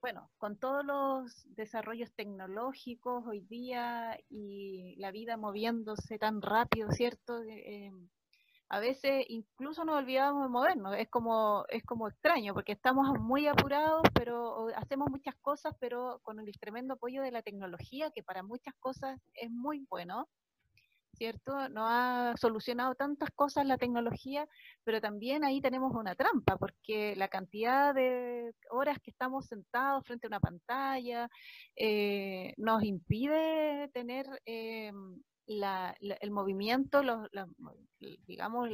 bueno, con todos los desarrollos tecnológicos hoy día y la vida moviéndose tan rápido, ¿cierto? Eh, a veces incluso nos olvidamos de movernos, es como, es como extraño, porque estamos muy apurados, pero hacemos muchas cosas, pero con el tremendo apoyo de la tecnología, que para muchas cosas es muy bueno, ¿cierto? No ha solucionado tantas cosas la tecnología, pero también ahí tenemos una trampa, porque la cantidad de horas que estamos sentados frente a una pantalla eh, nos impide tener eh, el movimiento, digamos,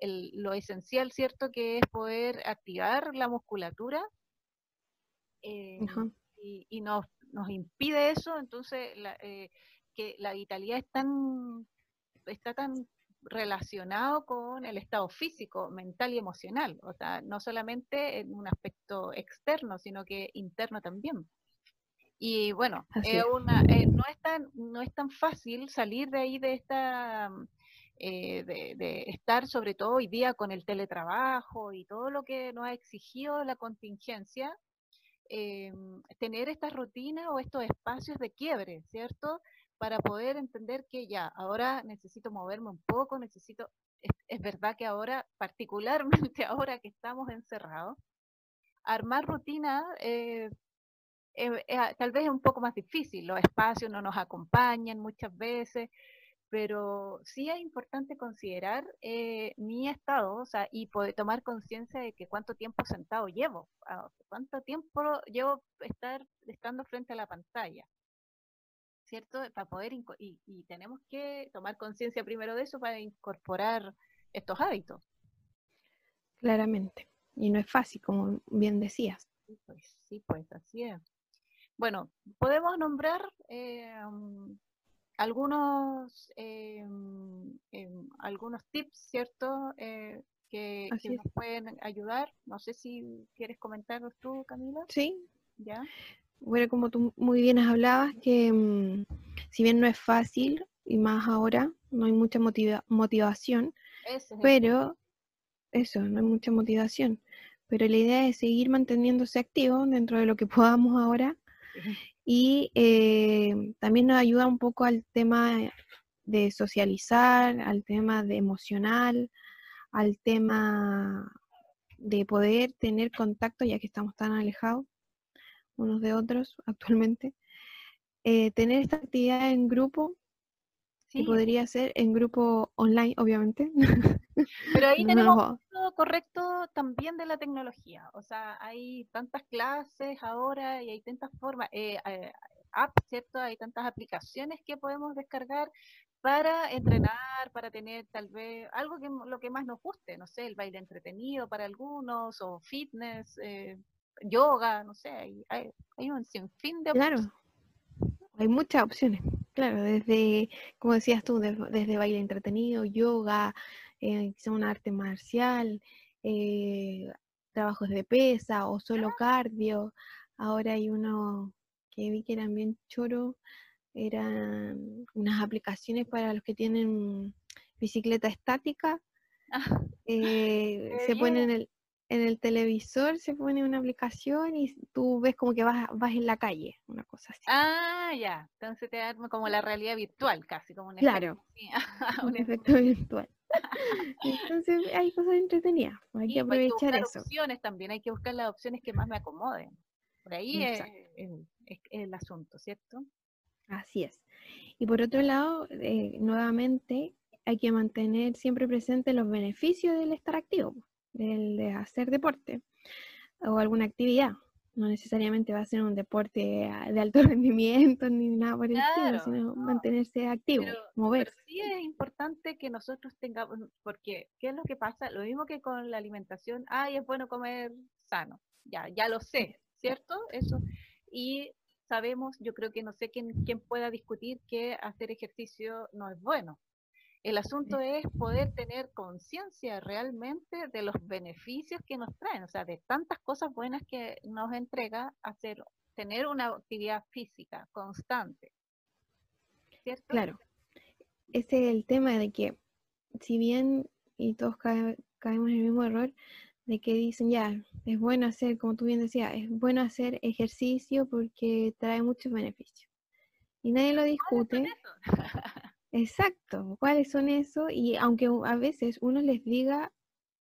lo esencial, ¿cierto? Que es poder activar la musculatura eh, y, nos, impide eso, entonces eh, que la vitalidad es tan, está tan relacionado con el estado físico, mental y emocional, o sea, no solamente en un aspecto externo, sino que interno también. Y bueno, una, eh, no, es tan, no es tan fácil salir de ahí de esta, mm, eh, de, estar sobre todo hoy día con el teletrabajo y todo lo que nos ha exigido la contingencia, eh, tener esta rutina o estos espacios de quiebre, ¿cierto? Para poder entender que ya, ahora necesito moverme un poco, necesito, es, verdad que ahora, particularmente *laughs* ahora que estamos encerrados, armar rutina eh, eh, ah, tal vez es un poco más difícil, los espacios no nos acompañan muchas veces, pero sí es importante considerar eh, mi estado o sea, y poder tomar conciencia de que cuánto tiempo sentado llevo, ah, cuánto tiempo llevo estar estando frente a la pantalla. ¿Cierto? Para poder, y, y tenemos que tomar conciencia primero de eso para incorporar estos hábitos. Claramente. Y no es fácil, como bien decías. Sí, pues, sí, pues así es. Bueno, podemos nombrar eh, algunos, eh, em, algunos tips, ¿cierto? Eh, que, nos pueden ayudar. No sé si quieres comentarlos tú, Camila. Sí. ¿Ya? Bueno, como tú muy bien hablabas, que mm, si bien no es fácil, y más ahora, no hay mucha motivación, pero eso, no hay mucha motivación. Pero la idea es seguir manteniéndose activo dentro de lo que *laughs* podamos ahora y eh, también nos ayuda un poco al tema de socializar, al tema de emocional, al tema de poder tener contacto, ya que estamos tan alejados unos de otros *laughs* actualmente. Eh, tener esta actividad en grupo, sí. podría ser en grupo online, obviamente. Pero *laughs* ahí tenemos correcto también de la tecnología. O sea, hay tantas clases ahora y hay tantas formas, eh, eh, apps, ¿cierto? Hay tantas aplicaciones que podemos descargar para entrenar, para tener tal vez algo que lo que más nos guste, no sé, el baile entretenido para algunos, o fitness, eh, yoga, no sé, hay, hay, un sinfín de opciones. Claro, hay muchas opciones, claro, desde, como decías tú, desde baile entretenido, yoga, eh, un arte marcial, eh, trabajos de pesa o solo ah. cardio. Ahora hay uno que vi que eran bien choro, eran unas aplicaciones para los que tienen bicicleta estática. Ah, *laughs* eh, se pone en el, en el televisor, se pone una aplicación y tú ves como que vas, vas en la calle, una cosa así. Ah, ya. Entonces te da como la realidad virtual, casi como un Claro. *laughs* un efecto virtual. *laughs* Entonces hay cosas entretenidas, hay que pues, aprovechar hay eso. opciones también, hay que buscar las opciones que más me acomoden. Por ahí es, el asunto, ¿cierto? Así es. Y por otro lado, eh, nuevamente hay que mantener siempre presente los beneficios del estar activo, del de hacer deporte o alguna actividad no necesariamente va a ser un deporte ah, de alto *laughs* rendimiento ni nada por el estilo, sino mantenerse activo, moverse. sí es importante que nosotros tengamos, porque ¿qué es lo que pasa? Lo mismo que con la alimentación, ay, es bueno comer sano, ya, ya lo sé, ¿cierto? Eso. Y sabemos, yo creo que no sé quién, quién pueda discutir que hacer ejercicio no es bueno, el asunto es poder tener conciencia realmente de los beneficios que nos traen, o sea, de tantas cosas buenas que nos entrega hacer, tener una actividad física constante. ¿Cierto? Claro. Ese es el tema de que, si bien, y todos caemos en el mismo error, de que dicen ya, es bueno hacer, como tú bien decías, es bueno hacer ejercicio porque trae muchos beneficios. Y nadie lo discute. *laughs* Exacto, ¿cuáles son eso? Y aunque a veces uno les diga,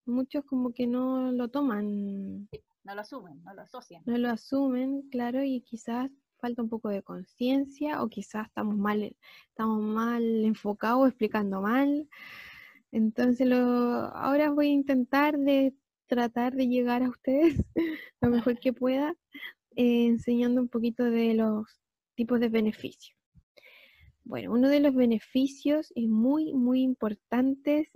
muchos como que no lo toman. No lo asumen, no lo asocian. No lo asumen, claro, y quizás falta un poco de conciencia o quizás estamos mal, estamos mal enfocados, explicando mal. Entonces lo, ahora voy a intentar de tratar de llegar a ustedes *laughs* lo mejor que pueda, eh, enseñando un poquito de los tipos de beneficios. Bueno, uno de los beneficios y muy, muy importantes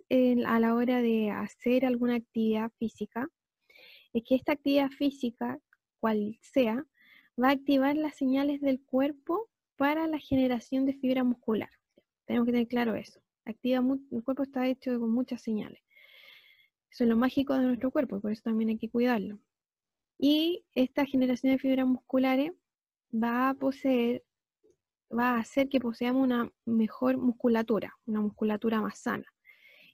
a la hora de hacer alguna actividad física es que esta actividad física, cual sea, va a activar las señales del cuerpo para la generación de fibra muscular. Tenemos que tener claro eso. Activa el cuerpo está hecho con muchas señales. Eso es lo mágico de nuestro cuerpo, por eso también hay que cuidarlo. Y esta generación de fibras musculares va a poseer, va a hacer que poseamos una mejor musculatura, una musculatura más sana.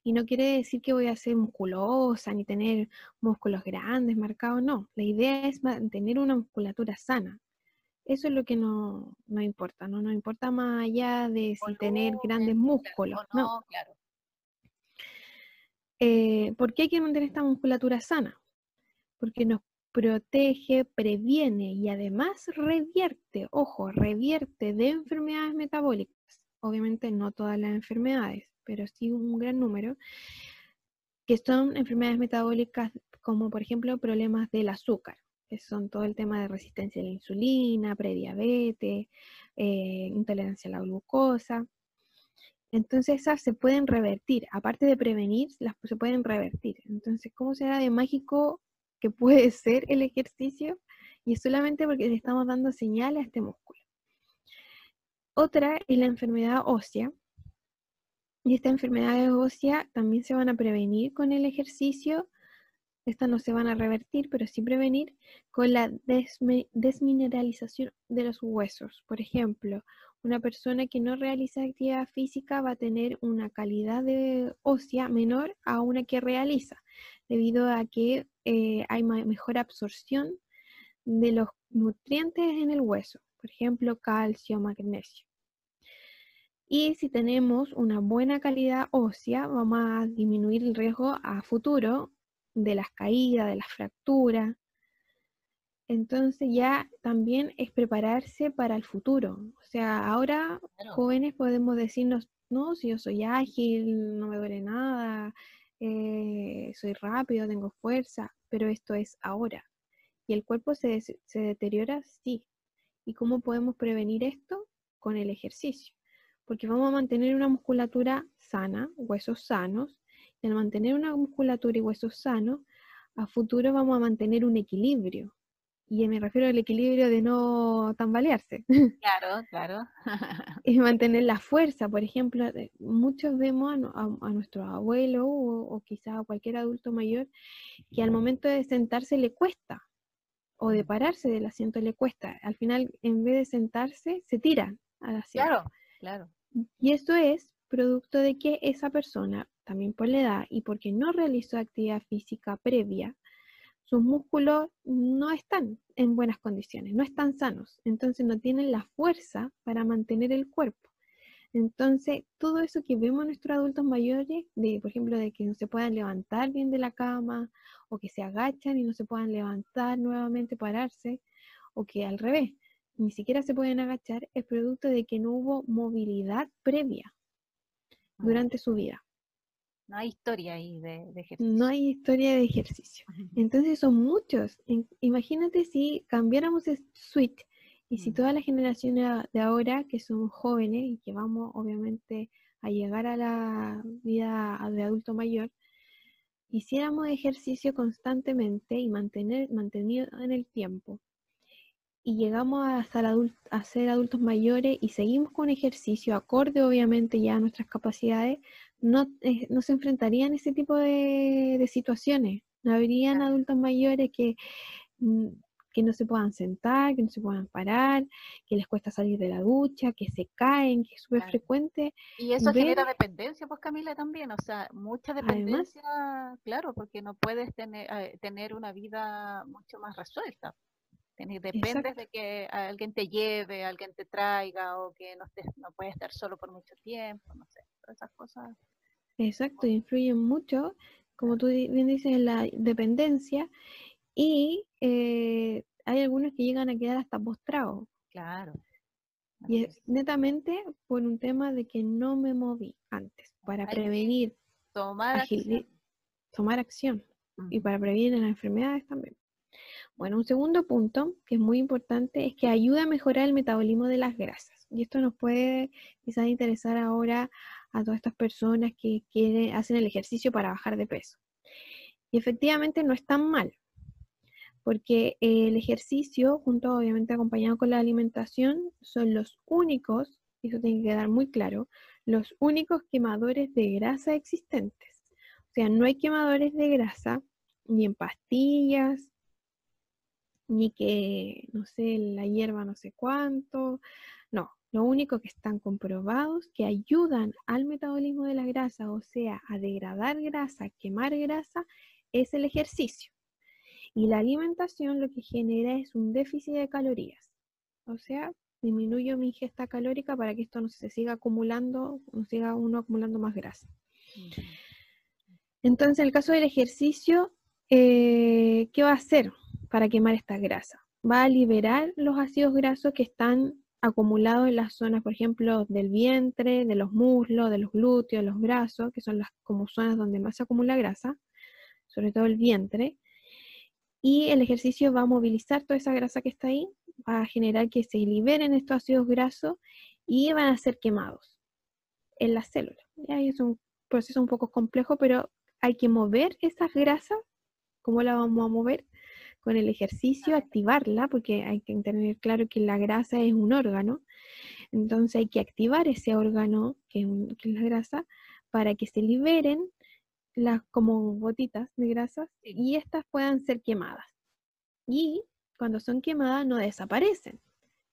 Y no quiere decir que voy a ser musculosa ni tener músculos grandes, marcados, no. La idea es mantener una musculatura sana. Eso es lo que no, importa, no nos importa más allá de si tener grandes músculos. No, claro. Eh, ¿Por qué hay que mantener esta musculatura sana? Porque nos protege, previene y además revierte, ojo, revierte de enfermedades metabólicas. Obviamente no todas las enfermedades, pero sí un gran número, que son enfermedades metabólicas como por ejemplo problemas del azúcar, que son todo el tema de resistencia a la insulina, prediabetes, eh, intolerancia a la glucosa. Entonces esas se pueden revertir, aparte de prevenir, se pueden revertir. Entonces, ¿cómo será de mágico que puede ser el ejercicio? Y es solamente porque le estamos dando señales a este músculo. Otra es la enfermedad ósea. Y estas enfermedades óseas también se van a prevenir con el ejercicio. Estas no se van a revertir, pero sí prevenir con la desmineralización de los huesos. Por ejemplo, una persona que no realiza actividad física va a tener una calidad de ósea menor a una que realiza, debido a que eh, hay mejor absorción de los nutrientes en el hueso, por ejemplo, calcio, magnesio. Y si tenemos una buena calidad ósea, vamos a disminuir el riesgo a futuro de las caídas, de las fracturas, entonces ya también es prepararse para el futuro. O sea, ahora jóvenes podemos decirnos, no, si yo soy ágil, no me duele nada, eh, soy rápido, tengo fuerza, pero esto es ahora. ¿Y el cuerpo se, se deteriora? Sí. ¿Y cómo podemos prevenir esto? Con el ejercicio. Porque vamos a mantener una musculatura sana, huesos sanos, y al mantener una musculatura y huesos sanos, a futuro vamos a mantener un equilibrio y me refiero al equilibrio de no tambalearse. *laughs* Claro, claro. *laughs* y mantener la fuerza, por ejemplo, muchos vemos a, nuestro abuelo o, o quizá a cualquier adulto mayor que al momento de sentarse le cuesta o de pararse del asiento le cuesta. Al final, en vez de sentarse, se tira al asiento. Claro, claro. Y esto es producto de que esa persona, también por la edad y porque no realizó actividad física previa, sus músculos no están en buenas condiciones, no están sanos, entonces no tienen la fuerza para mantener el cuerpo. Entonces, todo eso que vemos en nuestros adultos mayores, de, por ejemplo, de que no se puedan levantar bien de la cama, o que se agachan y no se puedan levantar nuevamente, pararse, o que al revés, ni siquiera se pueden agachar, es producto de que no hubo movilidad previa durante su vida. No hay historia ahí de, ejercicio. No hay historia de ejercicio. Entonces son muchos. Imagínate si cambiáramos el switch y si toda la generación de ahora, que son jóvenes y que vamos obviamente a llegar a la vida de adulto mayor, hiciéramos ejercicio constantemente y mantener, mantenido en el tiempo, y llegamos a ser, a ser adultos mayores y seguimos con ejercicio acorde obviamente ya a nuestras capacidades, no, eh, no se enfrentarían a ese tipo de, situaciones. No habrían adultos mayores que, mm, que no se puedan sentar, que no se puedan parar, que les cuesta salir de la ducha, que se caen, que es súper frecuente. Y eso genera dependencia, pues Camila, también, o sea, mucha dependencia, claro, porque no puedes tener, eh, tener una vida mucho más resuelta. Dependes de que alguien te lleve, alguien te traiga o que no, estés, no puedes estar solo por mucho tiempo, no sé, todas esas cosas. Exacto, influyen mucho, como tú bien dices, en la dependencia y eh, hay algunos que llegan a quedar hasta postrados. Claro. Y es netamente por un tema de que no me moví antes, para prevenir, tomar acción. tomar acción y para prevenir las enfermedades también. Bueno, un segundo punto que es muy importante es que ayuda a mejorar el metabolismo de las grasas. Y esto nos puede quizás interesar ahora a todas estas personas que hacen el ejercicio para bajar de peso. Y efectivamente no es tan mal, porque el ejercicio, junto obviamente acompañado con la alimentación, son los únicos, y eso tiene que quedar muy claro, los únicos quemadores de grasa existentes. O sea, no hay quemadores de grasa ni en pastillas, ni que, no sé, la hierba no sé cuánto. Lo único que están comprobados que ayudan al metabolismo de la grasa, o sea, a degradar grasa, quemar grasa, es el ejercicio. Y la alimentación lo que genera es un déficit de calorías. O sea, disminuyo mi ingesta calórica para que esto no se siga acumulando, no siga uno acumulando más grasa. Entonces, en el caso del ejercicio, eh, ¿qué va a hacer? para quemar esta grasa. Va a liberar los ácidos grasos que están acumulados en las zonas, por ejemplo, del vientre, de los muslos, de los glúteos, los brazos, que son las como zonas donde más se acumula grasa, sobre todo el vientre. Y el ejercicio va a movilizar toda esa grasa que está ahí, va a generar que se liberen estos ácidos grasos y van a ser quemados en las células. Es un proceso un poco complejo, pero hay que mover esas grasas. ¿Cómo la vamos a mover? Con el ejercicio activarla, porque hay que tener claro que la grasa es un órgano, entonces hay que activar ese órgano, que es, la grasa, para que se liberen las como gotitas de grasa y estas puedan ser quemadas. Y cuando son quemadas no desaparecen,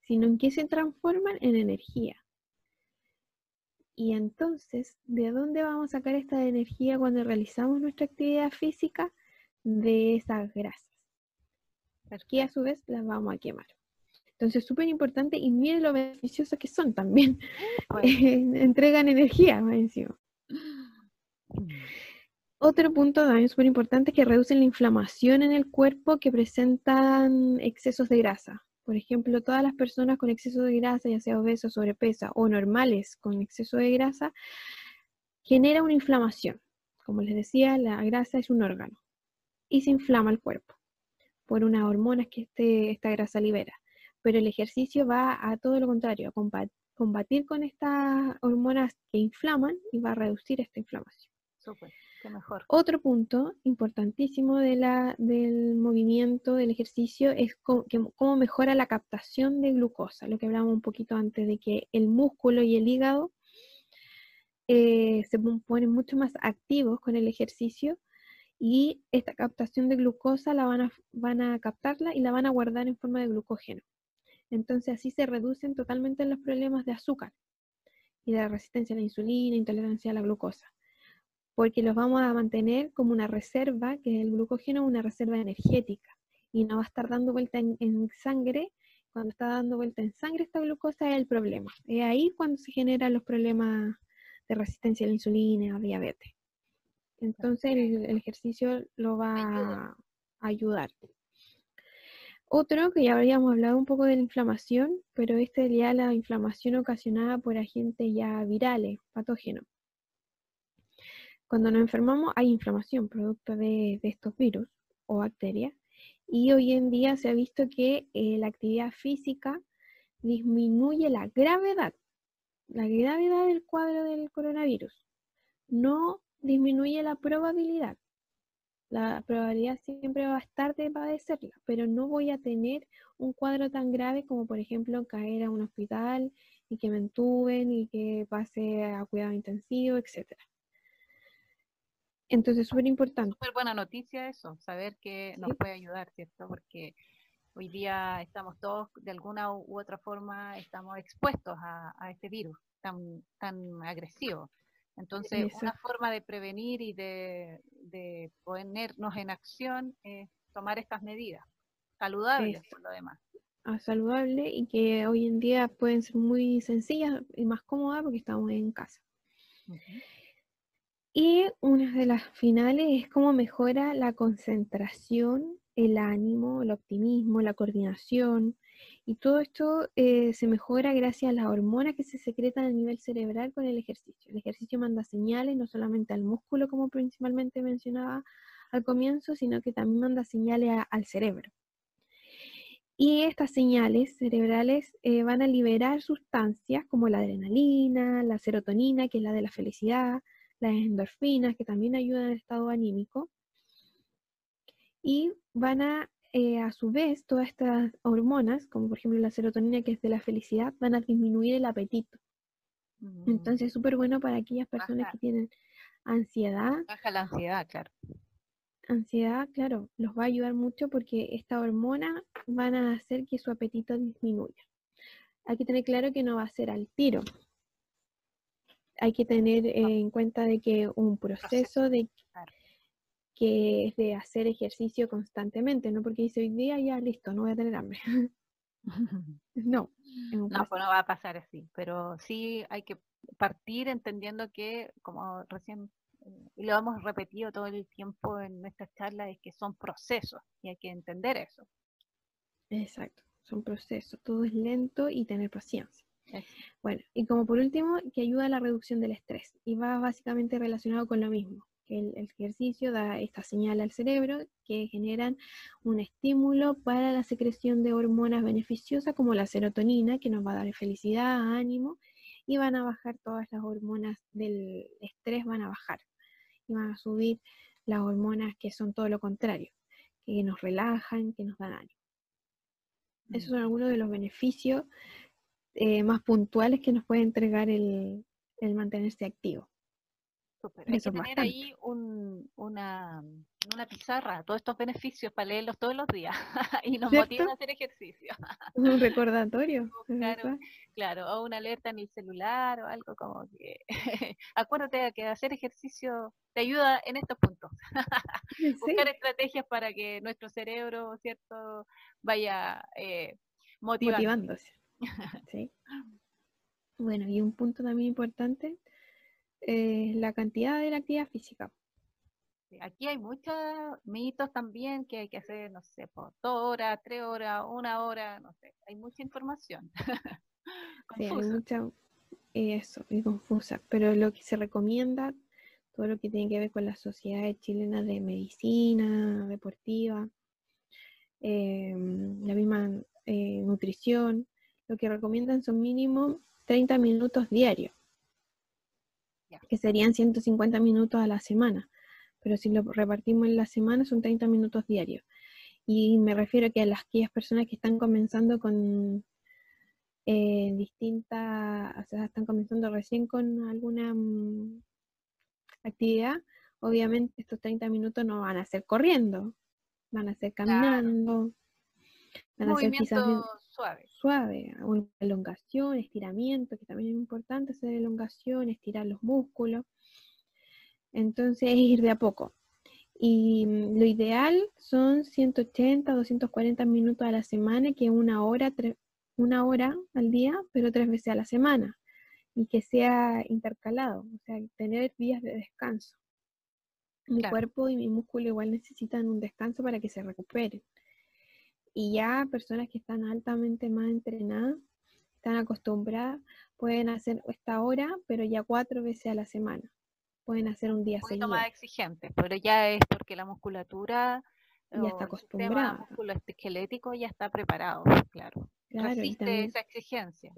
sino que se transforman en energía. Y entonces, ¿de dónde vamos a sacar esta energía cuando realizamos nuestra actividad física? De esas grasas que a su vez las vamos a quemar. Entonces, súper importante y miren lo beneficiosas que son también. *laughs* Entregan energía más encima. Otro punto también súper importante es que reducen la inflamación en el cuerpo que presentan excesos de grasa. Por ejemplo, todas las personas con exceso de grasa, ya sea obesos, sobrepeso o normales con exceso de grasa, genera una inflamación. Como les decía, la grasa es un órgano y se inflama el cuerpo por unas hormonas que este, esta grasa libera. Pero el ejercicio va a todo lo contrario, a combatir con estas hormonas que inflaman y va a reducir esta inflamación. Súper, qué mejor. Otro punto importantísimo de la, del movimiento, del ejercicio, es cómo, mejora la captación de glucosa, lo que hablamos un poquito antes de que el músculo y el hígado eh, se ponen mucho más activos con el ejercicio y esta captación de glucosa la van a, van a captarla y la van a guardar en forma de glucógeno. Entonces así se reducen totalmente los problemas de azúcar y de resistencia a la insulina, intolerancia a la glucosa, porque los vamos a mantener como una reserva, que es el glucógeno, una reserva energética, y no va a estar dando vuelta en, sangre. Cuando está dando vuelta en sangre esta glucosa es el problema. Es ahí cuando se generan los problemas de resistencia a la insulina, diabetes. Entonces el, ejercicio lo va a ayudar. Otro que ya habríamos hablado un poco de la inflamación, pero este ya la inflamación ocasionada por agentes ya virales, patógenos. Cuando nos enfermamos hay inflamación producto de, estos virus o bacterias y hoy en día se ha visto que eh, la actividad física disminuye la gravedad, la gravedad del cuadro del coronavirus. No disminuye la probabilidad. La probabilidad siempre va a estar de padecerla, pero no voy a tener un cuadro tan grave como por ejemplo caer a un hospital y que me entuben y que pase a cuidado intensivo, etc. Entonces, súper importante. Súper buena noticia eso, saber que nos puede ayudar, ¿cierto? Porque hoy día estamos todos de alguna u otra forma estamos expuestos a, este virus tan, tan agresivo. Entonces, una forma de prevenir y de, ponernos en acción es tomar estas medidas saludables por lo demás. A saludable y que hoy en día pueden ser muy sencillas y más cómodas porque estamos en casa. Y una de las finales es cómo mejora la concentración, el ánimo, el optimismo, la coordinación. Y todo esto eh, se mejora gracias a las hormonas que se secretan a nivel cerebral con el ejercicio. El ejercicio manda señales no solamente al músculo, como principalmente mencionaba al comienzo, sino que también manda señales al cerebro. Y estas señales cerebrales eh, van a liberar sustancias como la adrenalina, la serotonina, que es la de la felicidad, las endorfinas, que también ayudan al estado anímico. Y van a, eh, a su vez, todas estas hormonas, como por ejemplo la serotonina, que es de la felicidad, van a disminuir el apetito. Mm. Entonces es súper bueno para aquellas personas que tienen ansiedad. Baja la ansiedad, claro. Ansiedad, claro, los va a ayudar mucho porque esta hormona van a hacer que su apetito disminuya. Hay que tener claro que no va a ser al tiro, hay que tener en cuenta de que un proceso de que es de hacer ejercicio constantemente, no porque dice hoy día ya listo, no voy a tener hambre. *laughs* no. No, pues no va a pasar así, pero sí hay que partir entendiendo que, como recién, eh, y lo hemos repetido todo el tiempo en nuestras charlas, es que son procesos y hay que entender eso. Exacto, son procesos, todo es lento y tener paciencia. Bueno, y como por último, que ayuda a la reducción del estrés. Y va básicamente relacionado con lo mismo, que el, ejercicio da esta señal al cerebro que generan un estímulo para la secreción de hormonas beneficiosas como la serotonina, que nos va a dar felicidad, ánimo, y van a bajar todas las hormonas del estrés, van a bajar. Y van a subir las hormonas que son todo lo contrario, que nos relajan, que nos dan ánimo. Esos son algunos de los beneficios eh, más puntuales que nos puede entregar el, mantenerse activo. Hay que tener ahí una, una pizarra, todos estos beneficios para leerlos todos los días *laughs* y nos motivan a hacer ejercicio. un *laughs* recordatorio. claro, claro, o una alerta en el celular o algo como que *laughs* acuérdate que hacer ejercicio te ayuda en estos puntos. Buscar estrategias para que nuestro cerebro, ¿cierto?, vaya eh, motivándose. ¿sí? Bueno, y un punto también importante es la cantidad de la actividad física. Aquí hay muchos mitos también que hay que hacer, no sé, por dos horas, tres horas, una hora, no sé, hay mucha información. *laughs* sí, hay mucha, eso, y confusa, pero lo que se recomienda, todo lo que tiene que ver con las sociedades chilenas de medicina, deportiva, em, la misma eh, nutrición, lo que recomiendan son mínimo 30 minutos diarios, que serían 150 minutos a la semana. Pero si lo repartimos en la semana son 30 minutos diarios. Y me refiero que a las aquellas personas que están comenzando con eh, distintas, o sea, están comenzando recién con alguna mm, actividad, obviamente estos 30 minutos no van a ser corriendo, van a ser caminando, van a ser quizás suave. Suave, elongación, estiramiento, que también es importante hacer elongación, estirar los músculos. Entonces es ir de a poco. Y mm, lo ideal son 180, 240 minutos a la semana, que una hora, una hora al día, pero tres veces a la semana. Y que sea intercalado, o sea, tener días de descanso. Mi cuerpo y mi músculo igual necesitan un descanso para que se recuperen. Y ya personas que están altamente más entrenadas, están acostumbradas, pueden hacer esta hora, pero ya cuatro veces a la semana. Pueden hacer un día seguido. más exigente, pero ya es porque la musculatura ya está acostumbrada. El esquelético ya está preparado, claro. claro Resiste esa exigencia.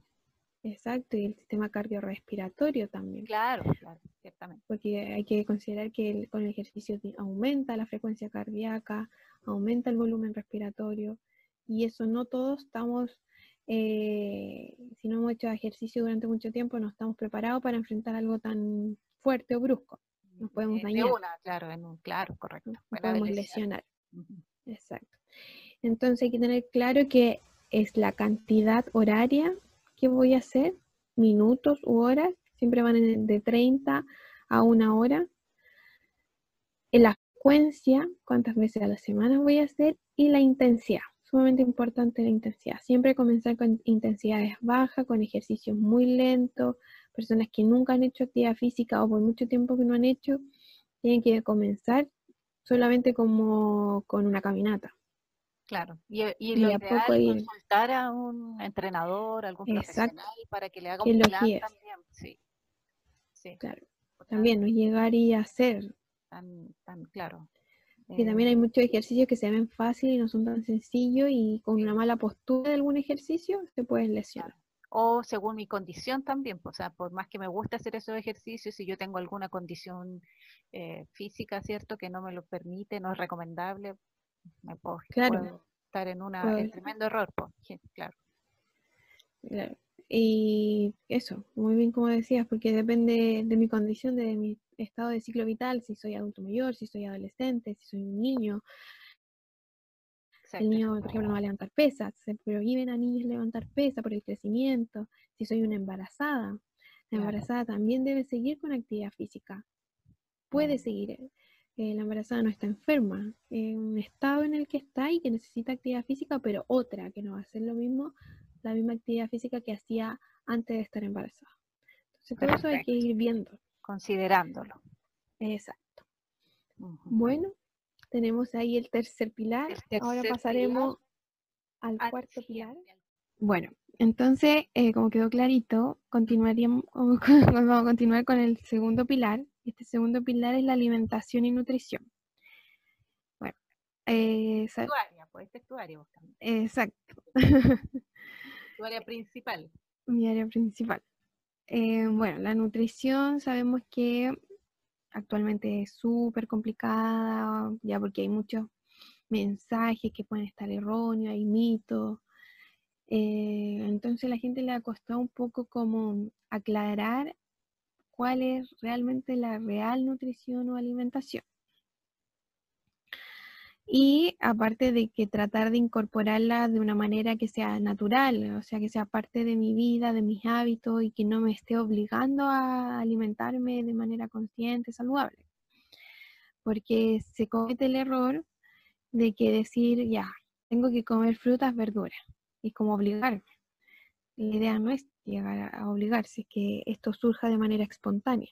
Exacto, y el sistema cardiorrespiratorio también. Claro, claro, ciertamente. Porque hay que considerar que con el ejercicio aumenta la frecuencia cardíaca, aumenta el volumen respiratorio, y eso no todos estamos, eh, si no hemos hecho ejercicio durante mucho tiempo, no estamos preparados para enfrentar algo tan fuerte o brusco. Nos podemos dañar. claro, claro, correcto. Nos podemos lesionar. Exacto. Entonces hay que tener claro que es la cantidad horaria que voy a hacer, minutos u horas, siempre van de 30 a una hora. En la frecuencia, cuántas veces a la semana voy a hacer y la intensidad. Sumamente importante la intensidad. Siempre comenzar con intensidades bajas, con ejercicios muy lentos. Personas que nunca han hecho actividad física o por mucho tiempo que no han hecho, tienen que comenzar solamente como con una caminata. Claro, y, y, lo ideal es consultar a un entrenador, algún profesional para que le haga un plan también. Sí. sí. Claro. También no llegar y hacer. Tan, tan claro. Y también hay eh, muchos ejercicios que se ven fáciles y no son tan sencillos y con una mala postura de algún ejercicio se pueden lesionar. O según mi condición también, o sea, por más que me guste hacer esos ejercicios, si yo tengo alguna condición eh, física, ¿cierto? Que no me lo permite, no es recomendable, me puedo, claro. estar en, una, en tremendo error, pues, *laughs* claro. Claro. Y eso, muy bien como decías, porque depende de mi condición, de mi estado de ciclo vital, si soy adulto mayor, si soy adolescente, si soy un niño. El niño, por ejemplo, no va a levantar pesas, se prohíben a niños levantar pesas por el crecimiento. Si soy una embarazada, la embarazada también debe seguir con actividad física. Puede seguir. Eh, la embarazada no está enferma, es un estado en el que está y que necesita actividad física, pero otra que no va a ser lo mismo la misma actividad física que hacía antes de estar embarazada. Entonces, todo eso hay que ir viendo. Considerándolo. Exacto. Bueno, tenemos ahí el tercer pilar. Ahora pasaremos al cuarto pilar. Bueno, entonces, eh, como quedó clarito, continuaríamos, *laughs* vamos a continuar con el segundo pilar. Este segundo pilar es la alimentación y nutrición. Bueno, eh, tu área, pues este es tu área Exacto. *laughs* Tu área principal. Mi área principal. Eh, bueno, la nutrición sabemos que actualmente es súper complicada, ya porque hay muchos mensajes que pueden estar erróneos, hay mitos. Eh, entonces la gente le ha costado un poco como aclarar cuál es realmente la real nutrición o alimentación. Y aparte de que tratar de incorporarla de una manera que sea natural, o sea, que sea parte de mi vida, de mis hábitos y que no me esté obligando a alimentarme de manera consciente, saludable. Porque se comete el error de que decir, ya, tengo que comer frutas, verduras, y como obligarme. La idea no es llegar a obligarse, es que esto surja de manera espontánea.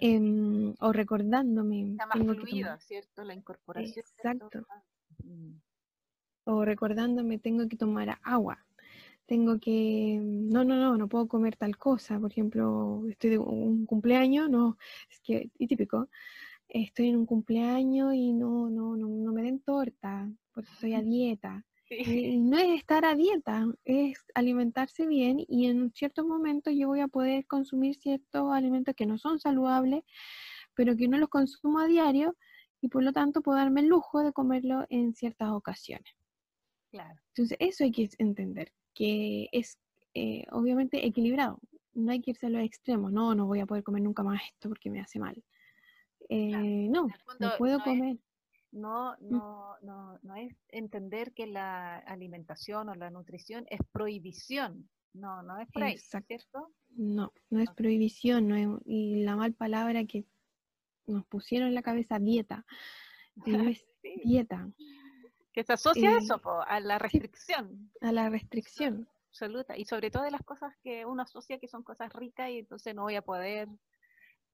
Em, o recordándome. Está más fluida, ¿cierto? La incorporación. Exacto. Mm. O recordándome, tengo que tomar agua. Tengo que, no, no, no, no puedo comer tal cosa. Por ejemplo, estoy de un cumpleaños, no, es que, y típico, estoy en un cumpleaños y no, no, no, no me den torta porque estoy a *laughs* dieta. Y no es estar a dieta, es alimentarse bien y en ciertos momentos yo voy a poder consumir ciertos alimentos que no son saludables, pero que no los consumo a diario y por lo tanto puedo darme el lujo de comerlo en ciertas ocasiones. Claro. Entonces eso hay que entender, que es eh, obviamente equilibrado. No hay que irse a los extremos, no, no voy a poder comer nunca más esto porque me hace mal. Eh, no, no puedo comer no, mm. no, no, no es entender que la alimentación o la nutrición es prohibición. No, no es por ¿cierto? No, no es prohibición, no es, y la mal palabra que nos pusieron en la cabeza dieta, no es *laughs* dieta. Que se asocia a eso, a la restricción. a la restricción. Absoluta. Y sobre todo de las cosas que uno asocia que son cosas ricas y entonces no voy a poder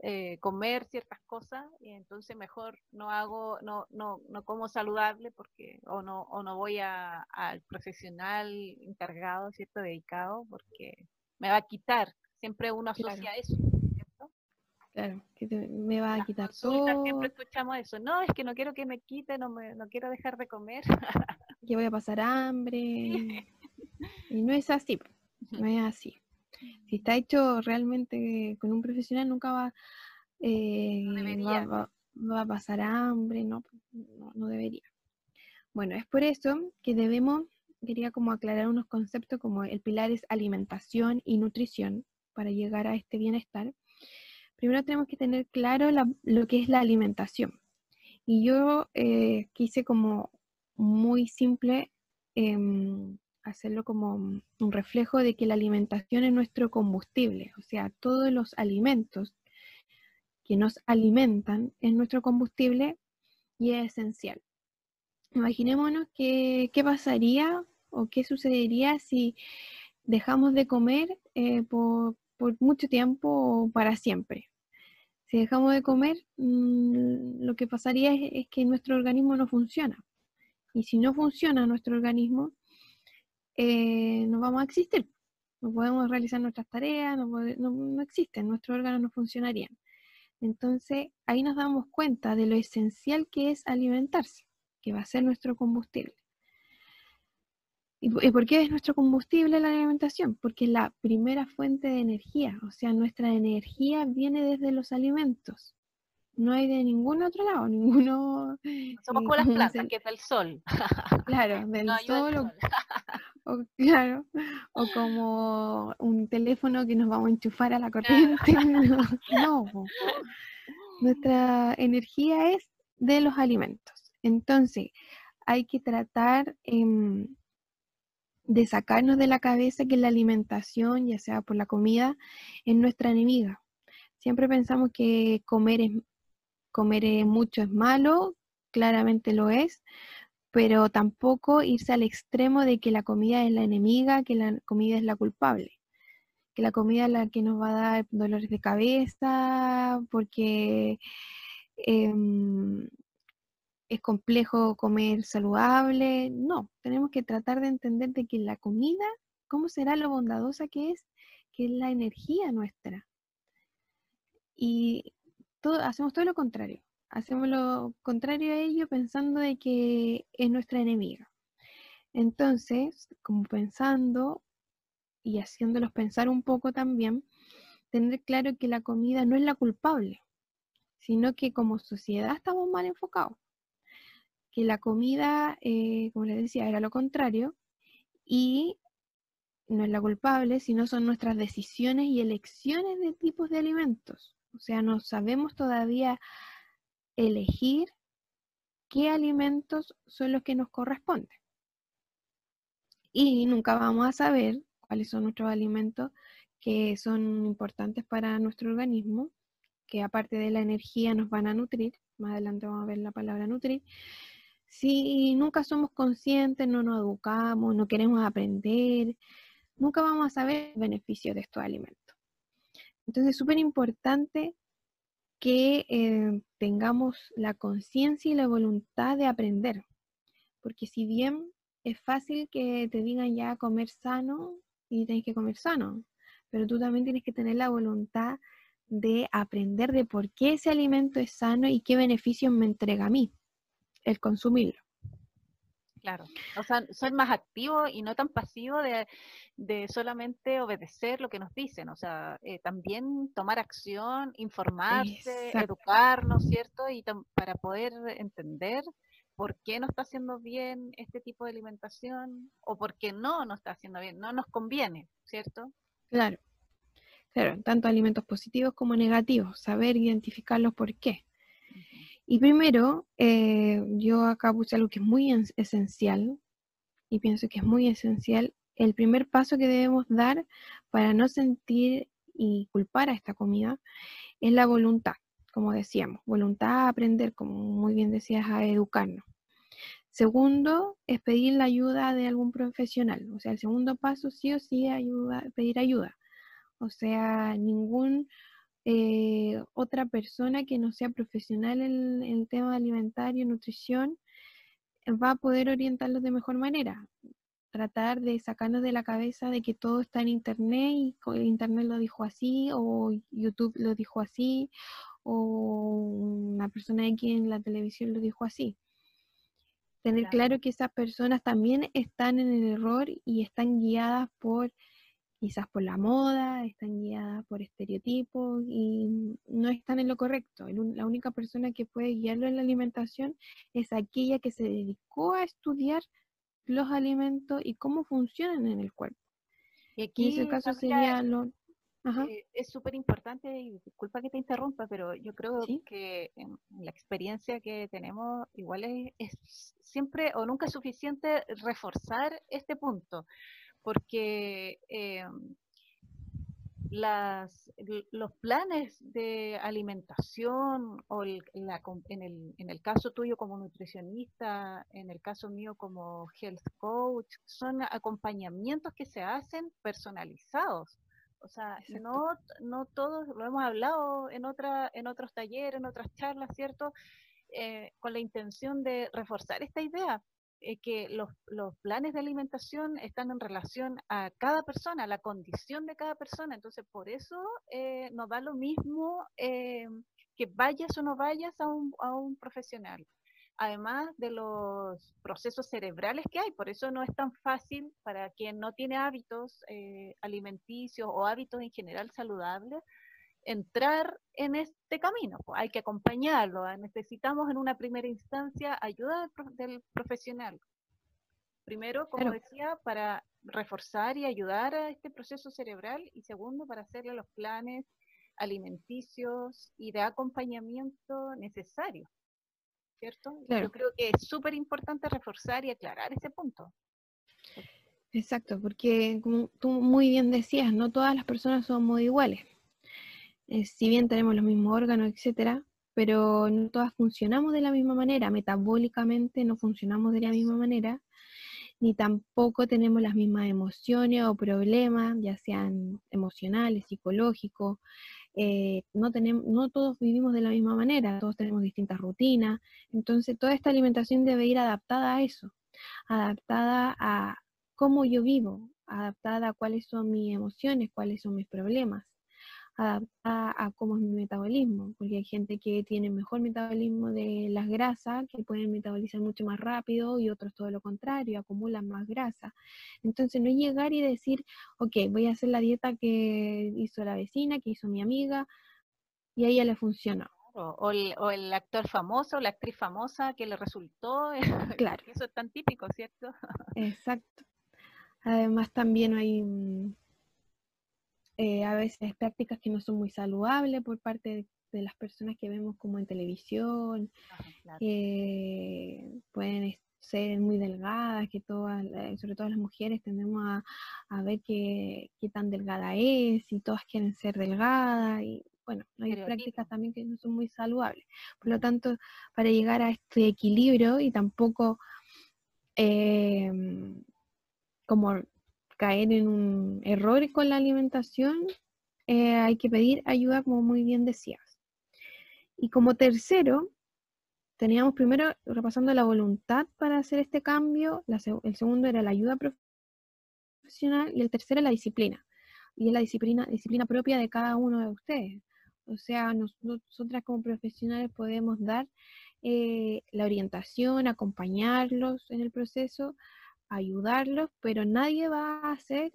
eh, comer ciertas cosas y entonces mejor no hago, no, no, no como saludable porque o no, o no voy a, al profesional encargado, ¿cierto? Dedicado porque me va a quitar. Siempre uno asocia eso, ¿cierto? Claro, que me va a quitar todo. Siempre escuchamos eso. No, es que no quiero que me quite, no, me, no quiero dejar de comer. que voy a pasar hambre. *laughs* y no es así, no es así. Si está hecho realmente con un profesional, nunca va, eh, va, a pasar hambre, no, no, debería. Bueno, es por eso que debemos, quería como aclarar unos conceptos como el pilar es alimentación y nutrición para llegar a este bienestar. Primero tenemos que tener claro lo que es la alimentación. Y yo eh, quise como muy simple em, hacerlo como un reflejo de que la alimentación es nuestro combustible, o sea, todos los alimentos que nos alimentan es nuestro combustible y es esencial. Imaginémonos que, qué pasaría o qué sucedería si dejamos de comer eh, por, mucho tiempo o para siempre. Si dejamos de comer, mm, lo que pasaría es, que nuestro organismo no funciona. Y si no funciona nuestro organismo, eh, no vamos a existir. No podemos realizar nuestras tareas, no, no existen, nuestros órganos no funcionarían. Entonces, ahí nos damos cuenta de lo esencial que es alimentarse, que va a ser nuestro combustible. ¿Y por qué es nuestro combustible la alimentación? Porque es la primera fuente de energía, o sea, nuestra energía viene desde los alimentos. No hay de ningún otro lado, *laughs* ninguno... Somos como las plantas, que es del sol. Claro, *laughs* del sol, *laughs* O, *laughs* claro, o como un teléfono que nos vamos a enchufar a la corriente. *laughs* No, nuestra *laughs* energía es de los alimentos. Entonces, hay que tratar... Eh, de sacarnos de la cabeza que la alimentación, ya sea por la comida, es nuestra enemiga. Siempre pensamos que comer, es, comer mucho es malo, claramente lo es, pero tampoco irse al extremo de que la comida es la enemiga, que la comida es la culpable, que la comida es la que nos va a dar dolores de cabeza, porque em, es complejo comer saludable. No, tenemos que tratar de entender de que la comida, cómo será lo bondadosa que es, que es la energía nuestra. Y todo, hacemos todo lo contrario. Hacemos lo contrario a ello pensando de que es nuestra enemiga. Entonces, como pensando y haciéndolos pensar un poco también, tener claro que la comida no es la culpable, sino que como sociedad estamos mal enfocados que la comida, eh, como les decía, era lo contrario y no es la culpable, sino son nuestras decisiones y elecciones de tipos de alimentos. O sea, no sabemos todavía elegir qué alimentos son los que nos corresponden. Y nunca vamos a saber cuáles son nuestros alimentos que son importantes para nuestro organismo, que aparte de la energía nos van a nutrir. Más adelante vamos a ver la palabra nutrir. Si nunca somos conscientes, no nos educamos, no queremos aprender, nunca vamos a saber el beneficio de estos alimentos. Entonces es súper importante que eh, tengamos la conciencia y la voluntad de aprender, porque si bien es fácil que te digan ya comer sano y tienes que comer sano, pero tú también tienes que tener la voluntad de aprender de por qué ese alimento es sano y qué beneficios me entrega a mí el consumirlo. Claro, o sea, ser más activo y no tan pasivo de, solamente obedecer lo que nos dicen, o sea, eh, también tomar acción, informarse, educarnos, ¿cierto? Y para poder entender por qué no está haciendo bien este tipo de alimentación o por qué no nos está haciendo bien, no nos conviene, ¿cierto? Claro, claro, tanto alimentos positivos como negativos, saber identificarlos por qué. Y primero, eh, yo acá puse algo que es muy esencial y pienso que es muy esencial. El primer paso que debemos dar para no sentir y culpar a esta comida es la voluntad, como decíamos, voluntad a aprender, como muy bien decías, a educarnos. Segundo, es pedir la ayuda de algún profesional. O sea, el segundo paso sí o sí ayuda, pedir ayuda. O sea, ningún eh, otra persona que no sea profesional en, el tema alimentario, nutrición, va a poder orientarlos de mejor manera. Tratar de sacarnos de la cabeza de que todo está en Internet y Internet lo dijo así, o YouTube lo dijo así, o una persona aquí en la televisión lo dijo así. Tener claro que esas personas también están en el error y están guiadas por quizás por la moda, están guiadas por estereotipos y no están en lo correcto. La única persona que puede guiarlo en la alimentación es aquella que se dedicó a estudiar los alimentos y cómo funcionan en el cuerpo. Y aquí en ese caso sería lo... eh, es súper importante, y disculpa que te interrumpa, pero yo creo que en, la experiencia que tenemos, igual es, siempre o nunca es suficiente reforzar este punto, porque eh, las, los planes de alimentación o en, el, en el caso tuyo como nutricionista, en el caso mío como health coach, son acompañamientos que se hacen personalizados. O sea, no, no todos, lo hemos hablado en, otra, en otros talleres, en otras charlas, ¿cierto? Eh, con la intención de reforzar esta idea, eh, que los, los, planes de alimentación están en relación a cada persona, a la condición de cada persona. Entonces, por eso eh, nos da lo mismo eh, que vayas o no vayas a un, a un profesional. Además de los procesos cerebrales que hay, por eso no es tan fácil para quien no tiene hábitos alimenticios o hábitos en general saludables, entrar en este camino. Hay que acompañarlo. ¿ah? Necesitamos en una primera instancia ayuda del, profesional. Primero, como decía, para reforzar y ayudar a este proceso cerebral y segundo, para hacerle los planes alimenticios y de acompañamiento necesarios. ¿Cierto? Yo creo que es súper importante reforzar y aclarar ese punto. Exacto, porque como tú muy bien decías, no todas las personas somos iguales. Eh, si bien tenemos los mismos órganos, etcétera, pero no todas funcionamos de la misma manera, metabólicamente no funcionamos de la misma manera, ni tampoco tenemos las mismas emociones o problemas, ya sean emocionales, psicológicos. Eh, no, tenemos, no todos vivimos de la misma manera, todos tenemos distintas rutinas, entonces toda esta alimentación debe ir adaptada a eso, adaptada a cómo yo vivo, adaptada a cuáles son mis emociones, cuáles son mis problemas adaptada a cómo es mi metabolismo, porque hay gente que tiene mejor metabolismo de las grasas, que pueden metabolizar mucho más rápido, y otros todo lo contrario, acumulan más grasa. Entonces no llegar y decir, ok, voy a hacer la dieta que hizo la vecina, que hizo mi amiga, y a ella le funcionó. O el, actor famoso, la actriz famosa que le resultó. *laughs* Claro. Eso es tan típico, ¿cierto? *laughs* Exacto. Además también hay eh, a veces prácticas que no son muy saludables por parte de, las personas que vemos como en televisión, pueden ser muy delgadas, que todas, eh, sobre todo las mujeres tendemos a, ver qué, tan delgada es y todas quieren ser delgadas y bueno, hay prácticas también que no son muy saludables. Por lo tanto, para llegar a este equilibrio y tampoco em, como caer en un error con la alimentación, eh, hay que pedir ayuda, como muy bien decías. Y como tercero, teníamos primero repasando la voluntad para hacer este cambio, el segundo era la ayuda profesional y el tercero la disciplina. Y es la disciplina, disciplina propia de cada uno de ustedes. O sea, nosotras como profesionales podemos dar eh, la orientación, acompañarlos en el proceso, ayudarlos, pero nadie va a hacer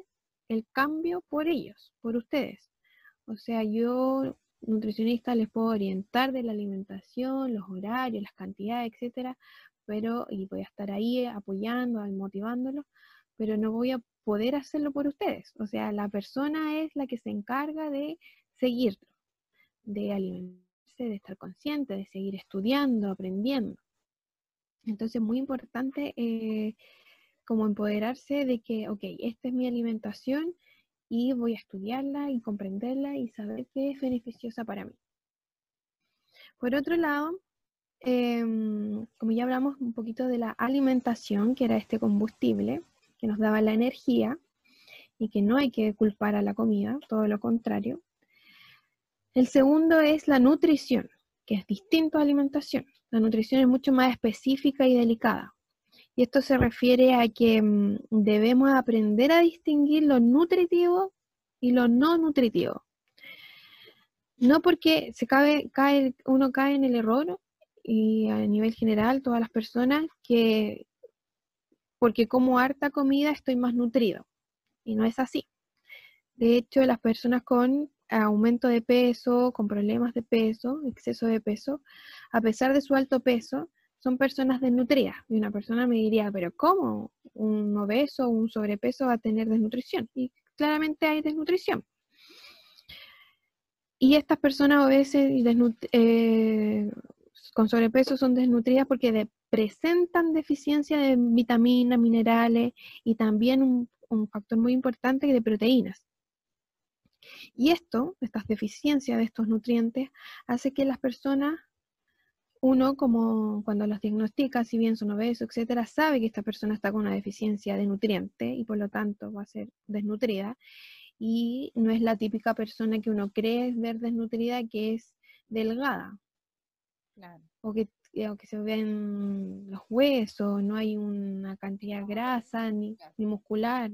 el cambio por ellos, por ustedes. O sea, yo, nutricionista, les puedo orientar de la alimentación, los horarios, las cantidades, etcétera, pero, y voy a estar ahí apoyando, motivándolos, pero no voy a poder hacerlo por ustedes. O sea, la persona es la que se encarga de seguirlo, de alimentarse, de estar consciente, de seguir estudiando, aprendiendo. Entonces, muy importante eh, como empoderarse de que, ok, esta es mi alimentación y voy a estudiarla y comprenderla y saber que es beneficiosa para mí. Por otro lado, em, como ya hablamos un poquito de la alimentación, que era este combustible que nos daba la energía y que no hay que culpar a la comida, todo lo contrario. El segundo es la nutrición, que es distinto a alimentación. La nutrición es mucho más específica y delicada. Y esto se refiere a que mm, debemos aprender a distinguir lo nutritivo y lo no nutritivo. No porque se cae, uno cae en el error, y a nivel general, todas las personas, que porque como harta comida estoy más nutrido. Y no es así. De hecho, las personas con aumento de peso, con problemas de peso, exceso de peso, a pesar de su alto peso, son personas desnutridas. Y una persona me diría, pero ¿cómo un obeso o un sobrepeso va a tener desnutrición? Y claramente hay desnutrición. Y estas personas obesas y eh, con sobrepeso son desnutridas porque presentan deficiencia de vitaminas, minerales y también un, un factor muy importante de proteínas. Y esto, estas deficiencias de estos nutrientes, hace que las personas uno como cuando los diagnostica, si bien son obesos, etcétera, sabe que esta persona está con una deficiencia de nutriente y por lo tanto va a ser desnutrida. Y no es la típica persona que uno cree ver desnutrida que es delgada. O que, que se ven los huesos, no hay una cantidad de grasa ni, ni muscular.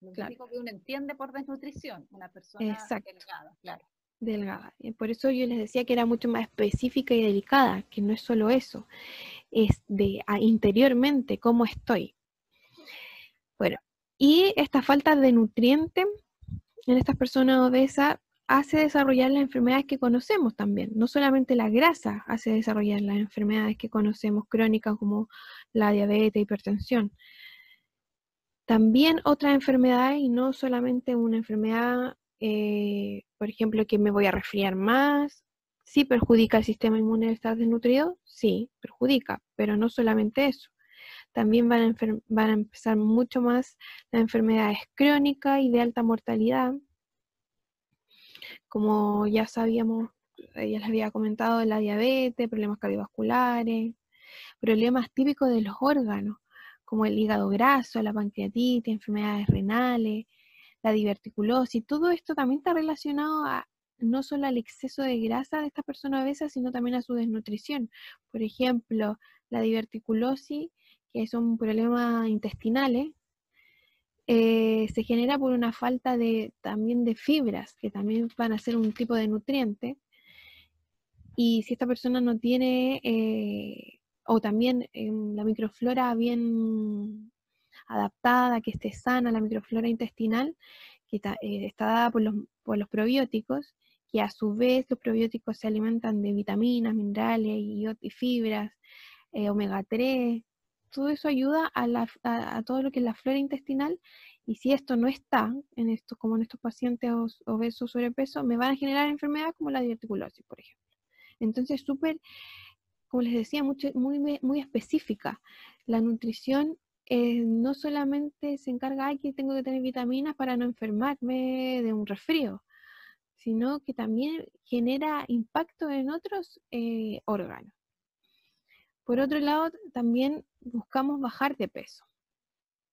Lo claro. que uno entiende por desnutrición, una persona delgada, claro delgada. Por eso yo les decía que era mucho más específica y delicada, que no es solo eso, es de interiormente cómo estoy. Bueno, y esta falta de nutriente en estas personas obesas hace desarrollar las enfermedades que conocemos también. No solamente la grasa hace desarrollar las enfermedades que conocemos crónicas como la diabetes, hipertensión. También otras enfermedades y no solamente una enfermedad eh, por ejemplo, que me voy a resfriar más. ¿Sí perjudica el sistema inmune de estar desnutrido? Sí, perjudica, pero no solamente eso. También van a, van a empezar mucho más las enfermedades crónicas y de alta mortalidad. Como ya sabíamos, eh, ya les había comentado, la diabetes, problemas cardiovasculares, problemas típicos de los órganos, como el hígado graso, la pancreatitis, enfermedades renales, la diverticulosis, todo esto también está relacionado a no solo al exceso de grasa de esta persona obesa, sino también a su desnutrición. Por ejemplo, la diverticulosis, que son problemas intestinales, eh, se genera por una falta de, también de fibras, que también van a ser un tipo de nutriente. Y si esta persona no tiene, eh, o también la microflora bien adaptada, que esté sana la microflora intestinal, que eh, está, dada por los, por los probióticos, que a su vez los probióticos se alimentan de vitaminas, minerales y, fibras, eh, omega 3, todo eso ayuda a, todo lo que es la flora intestinal y si esto no está en esto, como en estos pacientes obesos sobrepeso, me van a generar enfermedades como la diverticulosis, por ejemplo. Entonces, súper, como les decía, mucho, muy, muy específica. La nutrición eh, no solamente se encarga de que tengo que tener vitaminas para no enfermarme de un resfrío, sino que también genera impacto en otros eh, órganos. Por otro lado, también buscamos bajar de peso.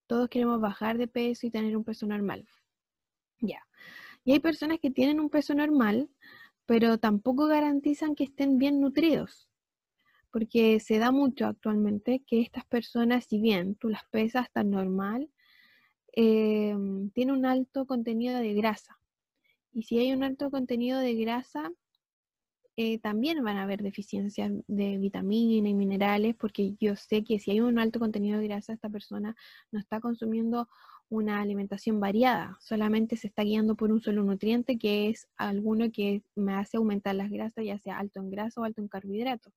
Todos queremos bajar de peso y tener un peso normal. Ya. Y hay personas que tienen un peso normal, pero tampoco garantizan que estén bien nutridos porque se da mucho actualmente que estas personas, si bien tú las pesas tan normal, eh, tiene un alto contenido de grasa. Y si hay un alto contenido de grasa, eh, también van a haber deficiencias de vitaminas y minerales, porque yo sé que si hay un alto contenido de grasa, esta persona no está consumiendo una alimentación variada, solamente se está guiando por un solo nutriente que es alguno que me hace aumentar las grasas, ya sea alto en grasa o alto en carbohidratos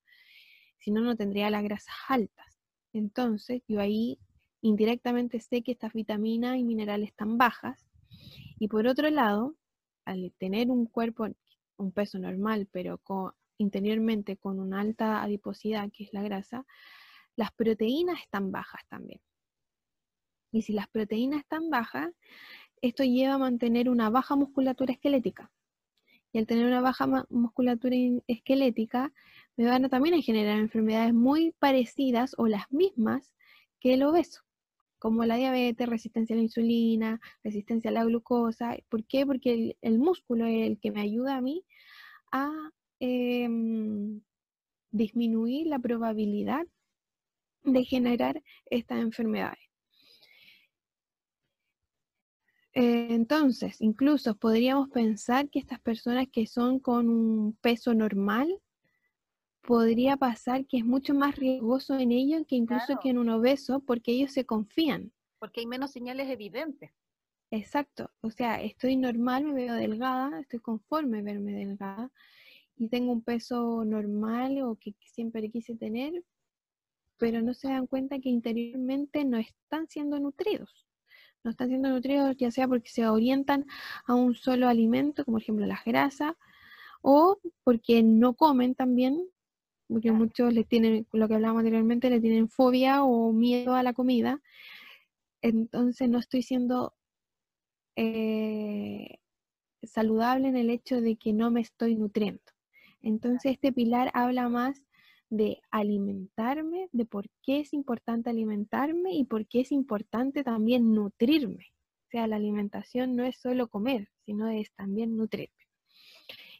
si no, no tendría las grasas altas. Entonces, yo ahí indirectamente sé que estas vitaminas y minerales están bajas. Y por otro lado, al tener un cuerpo, un peso normal, pero con, interiormente con una alta adiposidad, que es la grasa, las proteínas están bajas también. Y si las proteínas están bajas, esto lleva a mantener una baja musculatura esquelética. Y al tener una baja musculatura esquelética, me van a también a generar enfermedades muy parecidas o las mismas que el obeso, como la diabetes, resistencia a la insulina, resistencia a la glucosa. ¿Por qué? Porque el, músculo es el que me ayuda a mí a em, disminuir la probabilidad de generar estas enfermedades. Entonces, incluso podríamos pensar que estas personas que son con un peso normal podría pasar que es mucho más riesgoso en ellos que incluso que en un obeso porque ellos se confían. Porque hay menos señales evidentes. Exacto, o sea, estoy normal, me veo delgada, estoy conforme verme delgada y tengo un peso normal o que siempre quise tener, pero no se dan cuenta que interiormente no están siendo nutridos. No están siendo nutridos ya sea porque se orientan a un solo alimento, como por ejemplo las grasas, o porque no comen también, porque muchos les tienen, lo que hablábamos anteriormente, le tienen fobia o miedo a la comida. Entonces no estoy siendo eh, saludable en el hecho de que no me estoy nutriendo. Entonces este pilar habla más de alimentarme, de por qué es importante alimentarme y por qué es importante también nutrirme. O sea, la alimentación no es solo comer, sino es también nutrirme.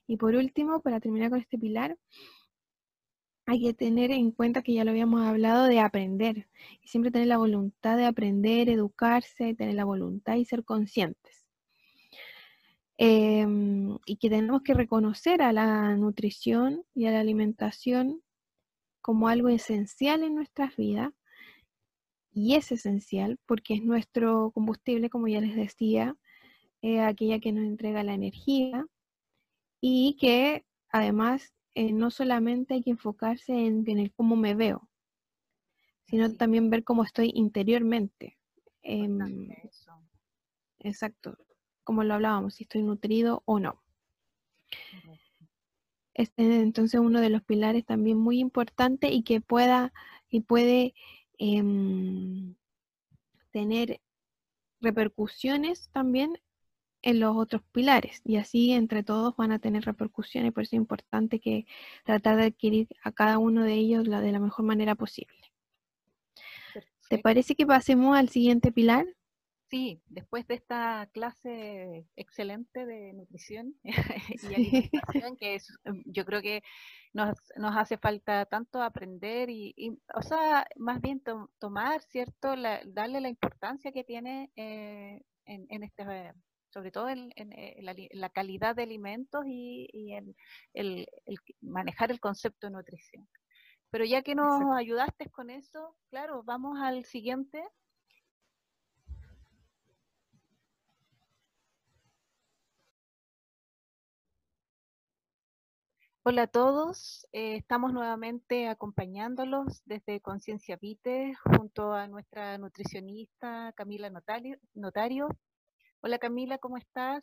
Y por último, para terminar con este pilar, hay que tener en cuenta que ya lo habíamos hablado de aprender y siempre tener la voluntad de aprender, educarse, tener la voluntad y ser conscientes. Em, y que tenemos que reconocer a la nutrición y a la alimentación como algo esencial en nuestras vidas. Y es esencial porque es nuestro combustible, como ya les decía, eh, aquella que nos entrega la energía y que además eh, no solamente hay que enfocarse en, el cómo me veo, sino también ver cómo estoy interiormente. Em, exacto, como lo hablábamos, si estoy nutrido o no. Este, entonces uno de los pilares también muy importante y que pueda y puede em, tener repercusiones también en los otros pilares y así entre todos van a tener repercusiones, por eso es importante que tratar de adquirir a cada uno de ellos la, de la mejor manera posible. ¿Te parece que pasemos al siguiente pilar? Sí, después de esta clase excelente de nutrición *laughs* *laughs* y alimentación, que es, em, yo creo que nos, nos hace falta tanto aprender y, o sea, más bien tomar, ¿cierto? darle la importancia que tiene eh, en, en este sobre todo en, eh, la, calidad de alimentos y, en el, manejar el concepto de nutrición. Pero ya que nos ayudaste con eso, claro, vamos al siguiente. Hola a todos, eh, estamos nuevamente acompañándolos desde Conciencia Vite junto a nuestra nutricionista Camila Notario Hola Camila, ¿cómo estás?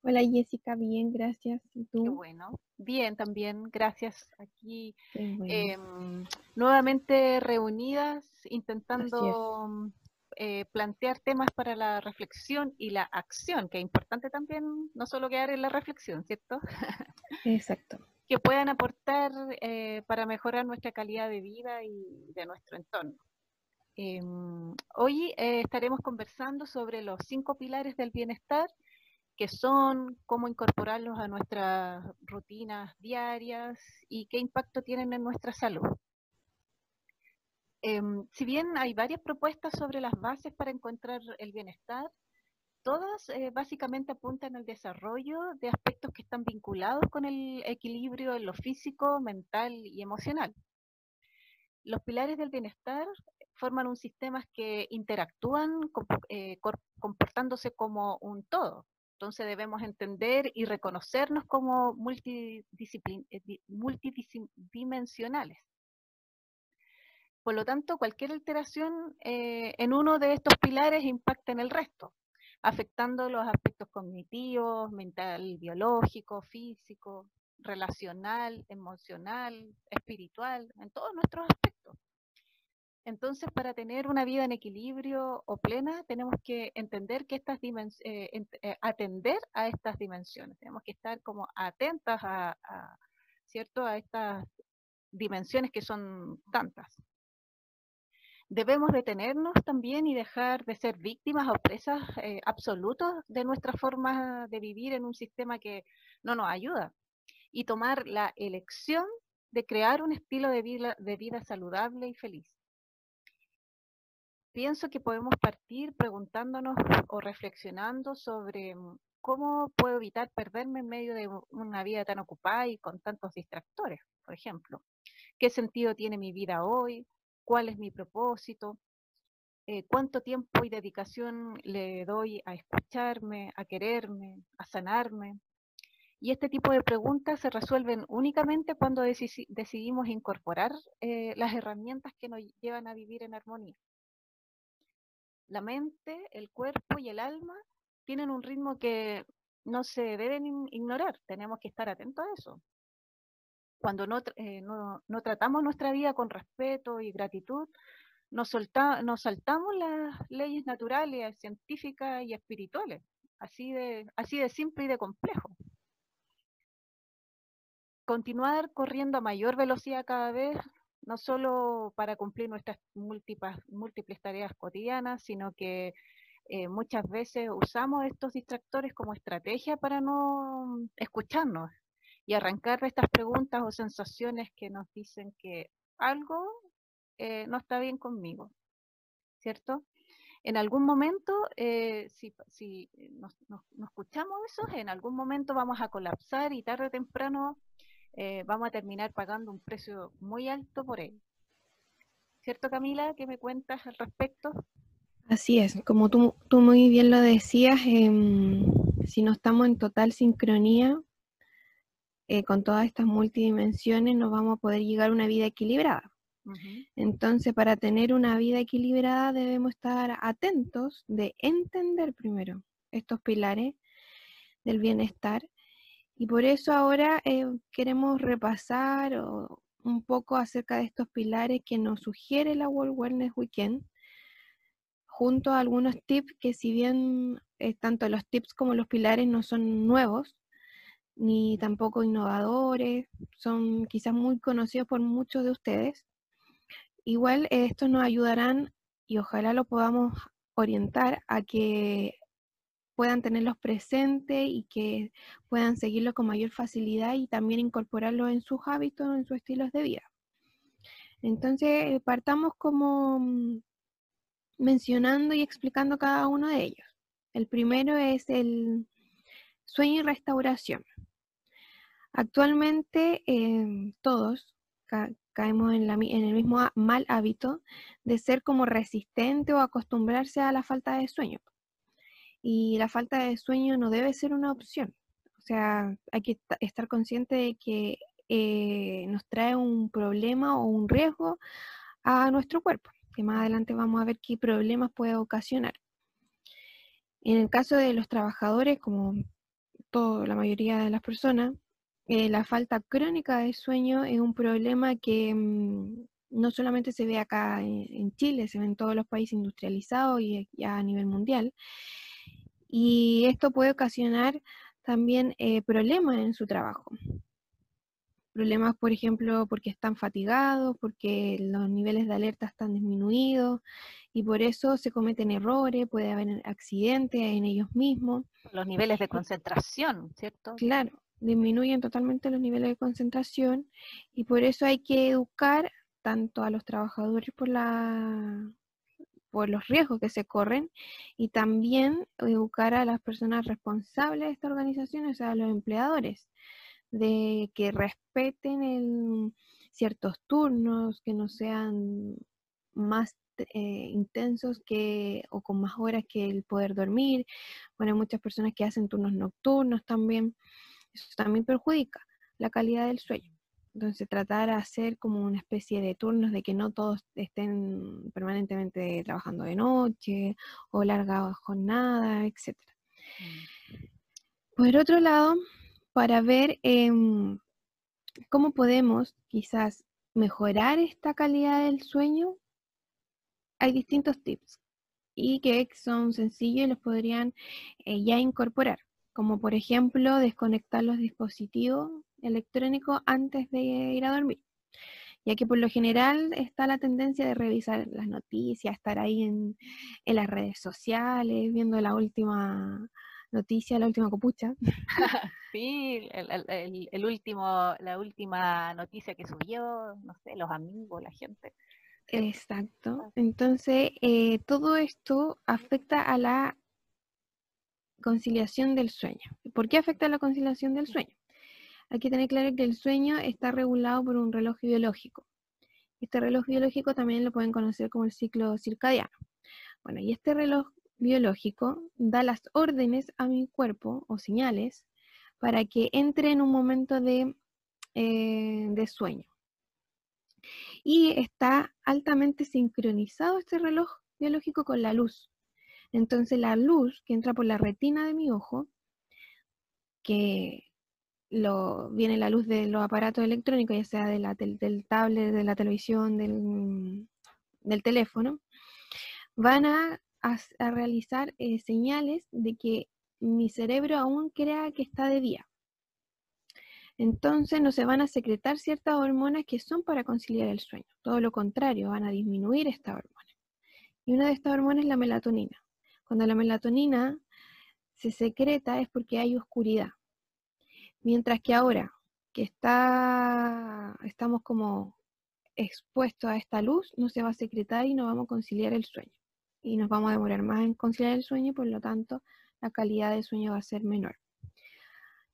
Hola Jessica, bien, gracias. ¿Y tú? Qué bueno. Bien, también, gracias. Aquí em, nuevamente reunidas, intentando eh, plantear temas para la reflexión y la acción, que es importante también no solo quedar en la reflexión, ¿cierto? Exacto. *laughs* que puedan aportar eh, para mejorar nuestra calidad de vida y de nuestro entorno. Em, hoy eh, estaremos conversando sobre los cinco pilares del bienestar, que son cómo incorporarlos a nuestras rutinas diarias y qué impacto tienen en nuestra salud. Em, si bien hay varias propuestas sobre las bases para encontrar el bienestar, todas eh, básicamente apuntan al desarrollo de aspectos que están vinculados con el equilibrio en lo físico, mental y emocional. Los pilares del bienestar forman un sistema que interactúan eh, comportándose como un todo. Entonces debemos entender y reconocernos como eh, multidimensionales. Por lo tanto, cualquier alteración eh, en uno de estos pilares impacta en el resto, afectando los aspectos cognitivos, mental, biológico, físico, relacional, emocional, espiritual, en todos nuestros aspectos. Entonces, para tener una vida en equilibrio o plena, tenemos que entender que estas eh, eh, atender a estas dimensiones. Tenemos que estar como atentas a, ¿cierto? a estas dimensiones que son tantas. Debemos detenernos también y dejar de ser víctimas o presas eh, absolutos de nuestra forma de vivir en un sistema que no nos ayuda y tomar la elección de crear un estilo de vida saludable y feliz pienso que podemos partir preguntándonos o reflexionando sobre mm, cómo puedo evitar perderme en medio de una vida tan ocupada y con tantos distractores, por ejemplo. ¿Qué sentido tiene mi vida hoy? ¿Cuál es mi propósito? Eh, ¿Cuánto tiempo y dedicación le doy a escucharme, a quererme, a sanarme? Y este tipo de preguntas se resuelven únicamente cuando decidimos incorporar eh, las herramientas que nos llevan a vivir en armonía. La mente, el cuerpo y el alma tienen un ritmo que no se deben ignorar, tenemos que estar atentos a eso. Cuando no, eh, tratamos nuestra vida con respeto y gratitud, nos, saltamos las leyes naturales, científicas y espirituales, así de simple y de complejo. Continuar corriendo a mayor velocidad cada vez, no solo para cumplir nuestras múltiples, múltiples tareas cotidianas, sino que eh, muchas veces usamos estos distractores como estrategia para no escucharnos y arrancar estas preguntas o sensaciones que nos dicen que algo eh, no está bien conmigo, ¿cierto? En algún momento, eh, si, si nos, escuchamos eso, en algún momento vamos a colapsar y tarde o temprano eh, vamos a terminar pagando un precio muy alto por él. ¿Cierto, Camila? ¿Qué me cuentas al respecto? Así es, como tú, tú muy bien lo decías, em, si no estamos en total sincronía con todas estas multidimensiones, no vamos a poder llegar a una vida equilibrada. Entonces, para tener una vida equilibrada debemos estar atentos de entender primero estos pilares del bienestar. Y por eso ahora eh, queremos repasar un poco acerca de estos pilares que nos sugiere la World Wellness Weekend, junto a algunos tips que si bien eh, tanto los tips como los pilares no son nuevos, ni tampoco innovadores, son quizás muy conocidos por muchos de ustedes, Igual estos nos ayudarán y ojalá lo podamos orientar a que puedan tenerlos presentes y que puedan seguirlo con mayor facilidad y también incorporarlo en sus hábitos, en sus estilos de vida. Entonces, partamos como mm, mencionando y explicando cada uno de ellos. El primero es el sueño y restauración. Actualmente eh, todos, caemos en, el mismo mal hábito de ser como resistente o acostumbrarse a la falta de sueño. Y la falta de sueño no debe ser una opción. O sea, hay que estar consciente de que eh, nos trae un problema o un riesgo a nuestro cuerpo, que más adelante vamos a ver qué problemas puede ocasionar. En el caso de los trabajadores, como toda la mayoría de las personas, eh, la falta crónica de sueño es un problema que mm, no solamente se ve acá en, Chile, se ve en todos los países industrializados y a nivel mundial. Y esto puede ocasionar también eh, problemas en su trabajo. Problemas, por ejemplo, porque están fatigados, porque los niveles de alerta están disminuidos y por eso se cometen errores, puede haber accidentes en ellos mismos. Los niveles de concentración, ¿cierto? Claro, disminuyen totalmente los niveles de concentración y por eso hay que educar tanto a los trabajadores por la por los riesgos que se corren y también educar a las personas responsables de esta organización, o sea, a los empleadores, de que respeten ciertos turnos, que no sean más eh, intensos que o con más horas que el poder dormir. Bueno, muchas personas que hacen turnos nocturnos también. Eso también perjudica la calidad del sueño. Entonces tratar de hacer como una especie de turnos de que no todos estén permanentemente trabajando de noche o larga jornada, etc. Mm. Por otro lado, para ver em, cómo podemos quizás mejorar esta calidad del sueño, hay distintos tips y que son sencillos y los podrían eh, ya incorporar como por ejemplo desconectar los dispositivos electrónicos antes de ir a dormir, ya que por lo general está la tendencia de revisar las noticias, estar ahí en, las redes sociales, viendo la última noticia, la última copucha. *laughs* Sí, el, último, la última noticia que subió, no sé, los amigos, la gente. Exacto. Entonces, eh, todo esto afecta a la conciliación del sueño. ¿Por qué afecta la conciliación del sueño? Hay que tener claro que el sueño está regulado por un reloj biológico. Este reloj biológico también lo pueden conocer como el ciclo circadiano. Bueno, y este reloj biológico da las órdenes a mi cuerpo o señales para que entre en un momento de, eh, de sueño. Y está altamente sincronizado este reloj biológico con la luz. Entonces la luz que entra por la retina de mi ojo que viene la luz de los aparatos electrónicos, ya sea de del, tablet, de la televisión, del, del teléfono, van a, a, realizar eh, señales de que mi cerebro aún crea que está de día. Entonces no se van a secretar ciertas hormonas que son para conciliar el sueño. Todo lo contrario, van a disminuir estas hormonas. Y una de estas hormonas es la melatonina. Cuando la melatonina se secreta es porque hay oscuridad. Mientras que ahora que está, estamos como expuestos a esta luz, no se va a secretar y no vamos a conciliar el sueño. Y nos vamos a demorar más en conciliar el sueño, por lo tanto, la calidad del sueño va a ser menor.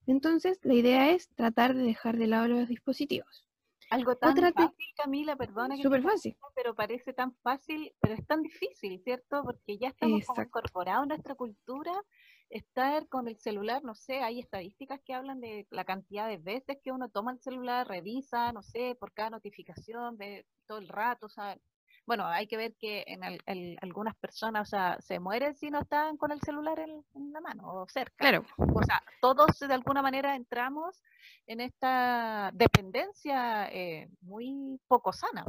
Entonces, la idea es tratar de dejar de lado los dispositivos. Algo tan fácil, Camila, perdona. Súper fácil. Pero parece tan fácil, pero es tan difícil, ¿cierto? Porque ya estamos incorporados en nuestra cultura estar con el celular, no sé, hay estadísticas que hablan de la cantidad de veces que uno toma el celular, revisa, no sé, por cada notificación, de todo el rato, o sea, bueno, hay que ver que en, algunas personas, o sea, se mueren si no están con el celular en, la mano o cerca. Claro. O sea, todos de alguna manera entramos en esta dependencia eh, muy poco sana.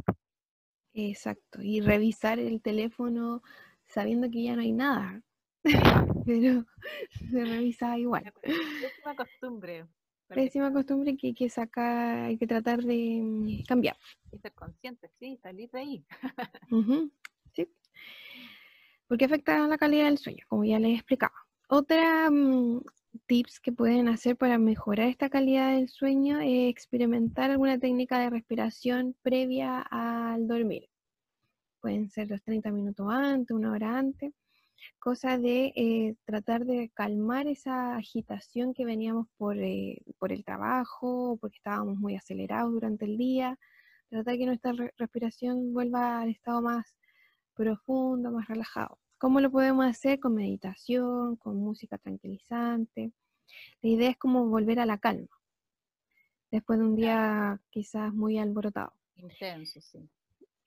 Exacto, y revisar el teléfono sabiendo que ya no hay nada. *laughs* pero se revisa igual. Pésima costumbre. *laughs* Pésima costumbre que hay que sacar, hay que tratar de mm, cambiar. Y ser consciente, sí, salir de ahí. *laughs* sí. Porque afecta la calidad del sueño, como ya les explicaba. Otra mm, tips que pueden hacer para mejorar esta calidad del sueño es experimentar alguna técnica de respiración previa al dormir. Pueden ser los 30 minutos antes, una hora antes cosa de eh, tratar de calmar esa agitación que veníamos por, eh, por el trabajo, porque estábamos muy acelerados durante el día, tratar que nuestra respiración vuelva al estado más profundo, más relajado. ¿Cómo lo podemos hacer? Con meditación, con música tranquilizante. La idea es como volver a la calma, después de un día quizás muy alborotado. Intenso, sí.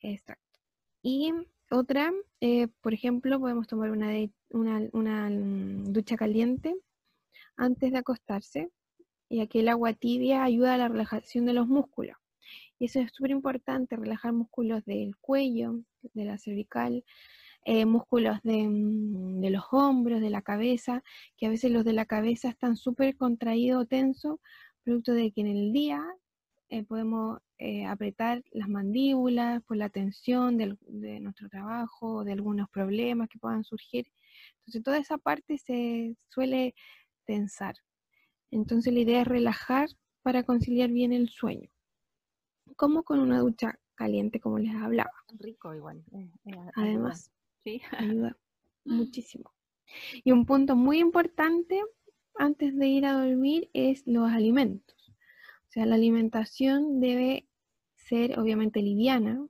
Exacto. Y otra, eh, por ejemplo, podemos tomar una, mm, ducha caliente antes de acostarse, ya que el agua tibia ayuda a la relajación de los músculos. Y eso es súper importante, relajar músculos del cuello, de la cervical, eh, músculos mm, de, los hombros, de la cabeza, que a veces los de la cabeza están súper contraídos o tensos, producto de que en el día eh, podemos eh, apretar las mandíbulas por la tensión de nuestro trabajo, de algunos problemas que puedan surgir. Entonces toda esa parte se suele tensar. Entonces la idea es relajar para conciliar bien el sueño. Como con una ducha caliente, como les hablaba. Rico igual. Eh, Además, ¿Sí? ayuda *laughs* muchísimo. Y un punto muy importante antes de ir a dormir es los alimentos sea, la alimentación debe ser obviamente liviana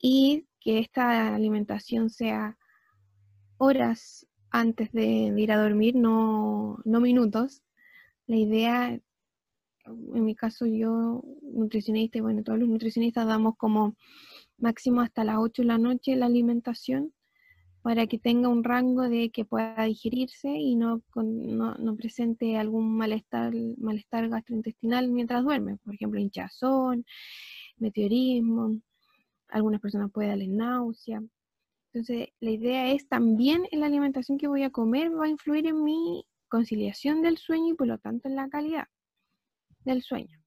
y que esta alimentación sea horas antes de, ir a dormir, no, minutos. La idea, en mi caso yo, nutricionista, y bueno, todos los nutricionistas damos como máximo hasta las 8 de la noche la alimentación para que tenga un rango de que pueda digerirse y no, no, presente algún malestar, malestar gastrointestinal mientras duerme, por ejemplo, hinchazón, meteorismo, algunas personas pueden darle náusea. Entonces, la idea es también en la alimentación que voy a comer va a influir en mi conciliación del sueño y por lo tanto en la calidad del sueño.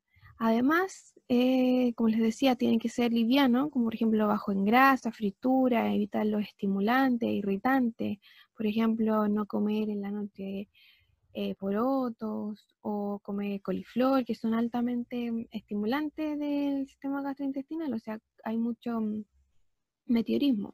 Además, eh, como les decía, tiene que ser liviano, como por ejemplo bajo en grasa, fritura, evitar los estimulantes, irritantes. Por ejemplo, no comer en la noche eh, porotos o comer coliflor, que son altamente estimulantes del sistema gastrointestinal. O sea, hay mucho mm, meteorismo.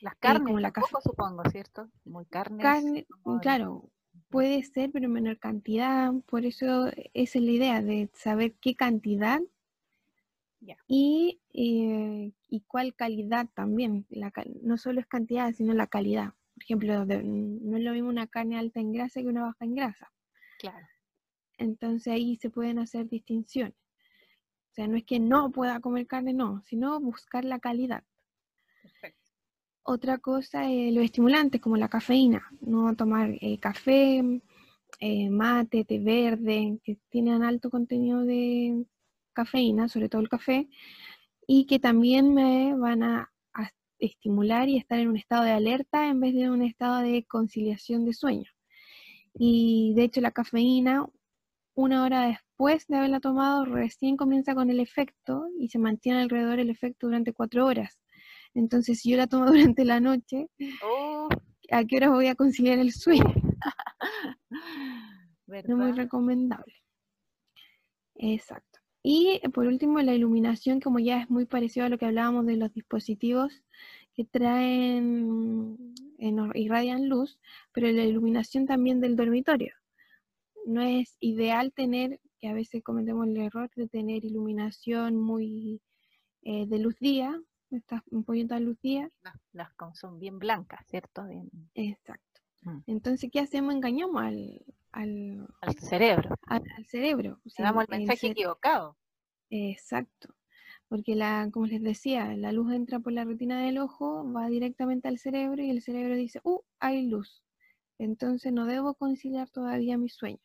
Las carnes, como la supongo, ¿cierto? Muy carnes. Carne, claro, Puede ser, pero en menor cantidad. Por eso esa es la idea de saber qué cantidad y, eh, y, cuál calidad también. La, no solo es cantidad, sino la calidad. Por ejemplo, no es lo mismo una carne alta en grasa que una baja en grasa. Claro. Entonces ahí se pueden hacer distinciones. O sea, no es que no pueda comer carne, no, sino buscar la calidad. Perfecto. Otra cosa es los estimulantes, como la cafeína. No tomar eh, café eh, mate, té verde, que tienen alto contenido de cafeína, sobre todo el café, y que también me van a, estimular y estar en un estado de alerta en vez de un estado de conciliación de sueño. Y de hecho la cafeína, una hora después de haberla tomado, recién comienza con el efecto y se mantiene alrededor el efecto durante cuatro horas. Entonces, si yo la tomo *laughs* durante la noche, oh. ¿a qué hora voy a conciliar el sueño? *laughs* No es muy recomendable. Exacto. Y eh, por último, la iluminación, como ya es muy parecido a lo que hablábamos de los dispositivos que traen, irradian luz, pero la iluminación también del dormitorio. No es ideal tener, que a veces cometemos el error de tener iluminación muy eh, de luz día, estas ampolletas de luz día. Las, son bien blancas, ¿cierto? Exacto. Mm. Entonces, ¿qué hacemos? Engañamos al, al, cerebro. Al, cerebro. damos el mensaje equivocado. Exacto. Porque, la, como les decía, la luz entra por la retina del ojo, va directamente al cerebro y el cerebro dice, ¡uh! Hay luz. Entonces no debo conciliar todavía mi sueño.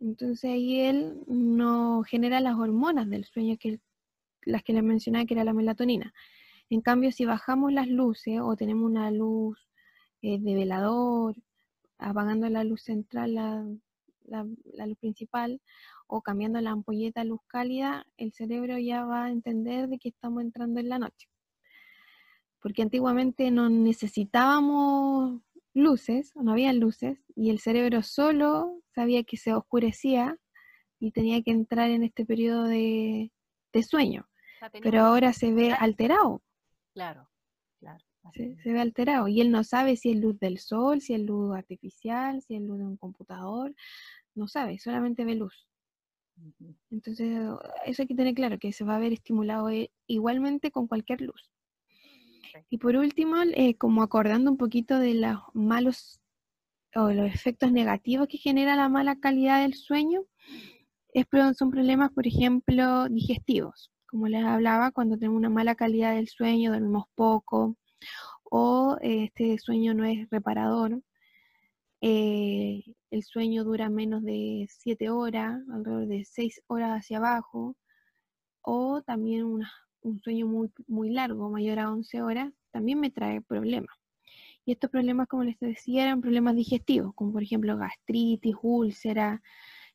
Entonces ahí él no genera las hormonas del sueño, que las que les mencionaba que era la melatonina. En cambio, si bajamos las luces o tenemos una luz eh, de velador apagando la luz central, la, luz principal, o cambiando la ampolleta a luz cálida, el cerebro ya va a entender de que estamos entrando en la noche. Porque antiguamente no necesitábamos luces, no había luces, y el cerebro solo sabía que se oscurecía y tenía que entrar en este periodo de, sueño. Pero ahora se ve alterado. Claro, claro. Se, ve alterado y él no sabe si es luz del sol, si es luz artificial, si es luz de un computador, no sabe, solamente ve luz. Entonces, eso hay que tener claro, que se va a ver estimulado eh, igualmente con cualquier luz. Y por último, eh, como acordando un poquito de los malos o los efectos negativos que genera la mala calidad del sueño, es, son problemas, por ejemplo, digestivos. Como les hablaba, cuando tenemos una mala calidad del sueño, dormimos poco, o eh, este sueño no es reparador, eh, el sueño dura menos de 7 horas, alrededor de 6 horas hacia abajo, o también un sueño muy, muy largo, mayor a 11 horas, también me trae problemas. Y estos problemas, como les decía, eran problemas digestivos, como por ejemplo gastritis, úlcera,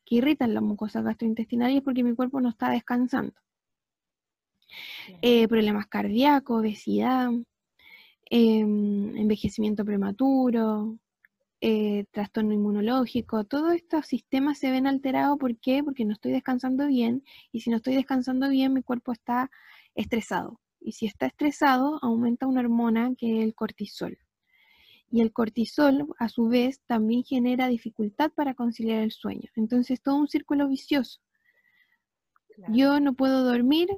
que irritan las mucosas gastrointestinales porque mi cuerpo no está descansando. Eh, problemas cardíacos, obesidad, Em, envejecimiento prematuro, eh, trastorno inmunológico, todos estos sistemas se ven alterados. ¿Por qué? Porque no estoy descansando bien y si no estoy descansando bien mi cuerpo está estresado. Y si está estresado, aumenta una hormona que es el cortisol. Y el cortisol, a su vez, también genera dificultad para conciliar el sueño. Entonces, todo un círculo vicioso. Yo no puedo dormir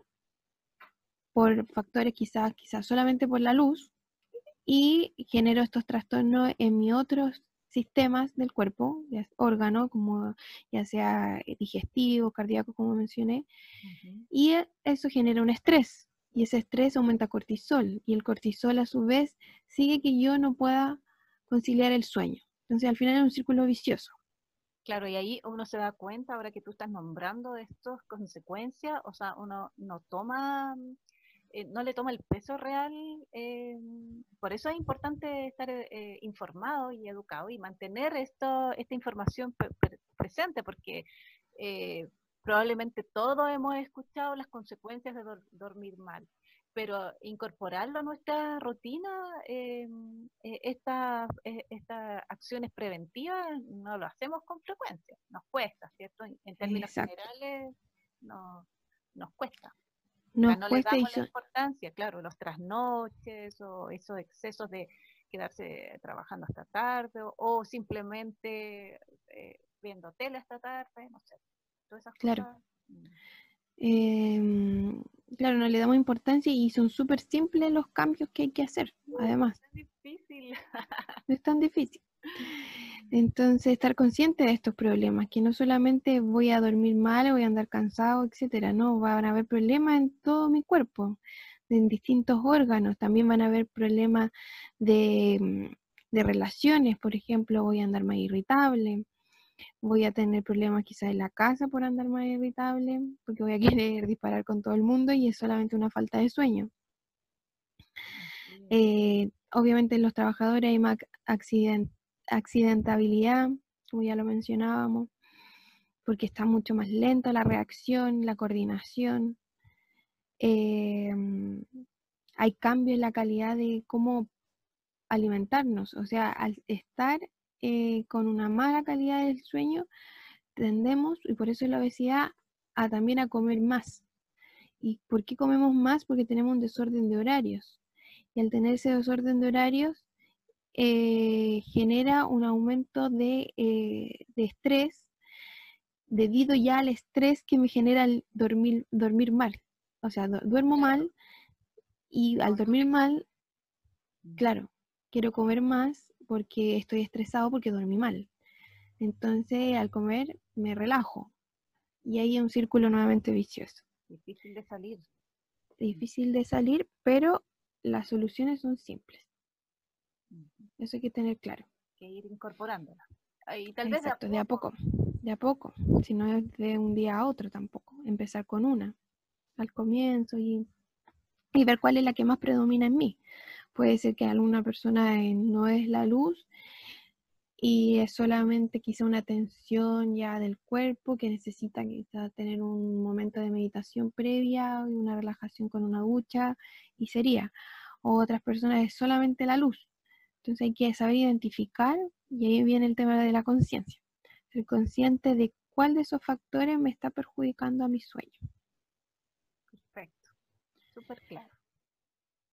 por factores quizás, quizás solamente por la luz, y genero estos trastornos en mis otros sistemas del cuerpo, ya órgano, como ya sea digestivo, cardíaco, como mencioné, y e, eso genera un estrés, y ese estrés aumenta cortisol, y el cortisol a su vez sigue que yo no pueda conciliar el sueño. Entonces al final es un círculo vicioso. Claro, y ahí uno se da cuenta, ahora que tú estás nombrando estas consecuencias, o sea, uno no toma eh, no le toma el peso real. Eh, por eso es importante estar eh, informado y educado y mantener esto, esta información presente, porque probablemente todos hemos escuchado las consecuencias de dormir mal, pero incorporarlo a nuestra rutina, estas acciones preventivas no lo hacemos con frecuencia, nos cuesta, ¿cierto? En, términos generales, no, nos cuesta. No, le damos la importancia, claro, los trasnoches o esos excesos de quedarse trabajando hasta tarde o, simplemente eh, viendo tele hasta tarde, no sé. Todas esas claro. Cosas. Em, claro, no le damos importancia y son súper simples los cambios que hay que hacer, además. No es difícil. no es tan difícil. *laughs* Entonces, estar consciente de estos problemas, que no solamente voy a dormir mal, voy a andar cansado, etcétera, no, van a haber problemas en todo mi cuerpo, en distintos órganos, también van a haber problemas de, mm, de relaciones, por ejemplo, voy a andar más irritable, voy a tener problemas quizás en la casa por andar más irritable, porque voy a *laughs* querer disparar con todo el mundo y es solamente una falta de sueño. Eh, obviamente en los trabajadores hay más accidentabilidad, como ya lo mencionábamos, porque está mucho más lenta la reacción, la coordinación. Em, hay cambio en la calidad de cómo alimentarnos, o sea, al estar eh, con una mala calidad del sueño, tendemos, y por eso la obesidad, a también a comer más. ¿Y por qué comemos más? Porque tenemos un desorden de horarios. Y al tener ese desorden de horarios, eh, genera un aumento de, eh, de, estrés debido ya al estrés que me genera el dormir, dormir mal. O sea, duermo mal y al dormir mal, mm. claro, quiero comer más porque estoy estresado porque dormí mal. Entonces, al comer, me relajo. Y ahí hay un círculo nuevamente vicioso. Difícil de salir. Difícil de salir, pero las soluciones son simples. Eso hay que tener claro. Que ir incorporándola. Y tal vez de a, poco. de a poco, si no es de un día a otro tampoco. Empezar con una al comienzo y, y ver cuál es la que más predomina en mí. Puede ser que alguna persona no es la luz y es solamente quizá una tensión ya del cuerpo que necesita quizá tener un momento de meditación previa y una relajación con una ducha y sería. O otras personas es solamente la luz. Entonces hay que saber identificar y ahí viene el tema de la conciencia. Ser consciente de cuál de esos factores me está perjudicando a mi sueño. Perfecto. Súper claro.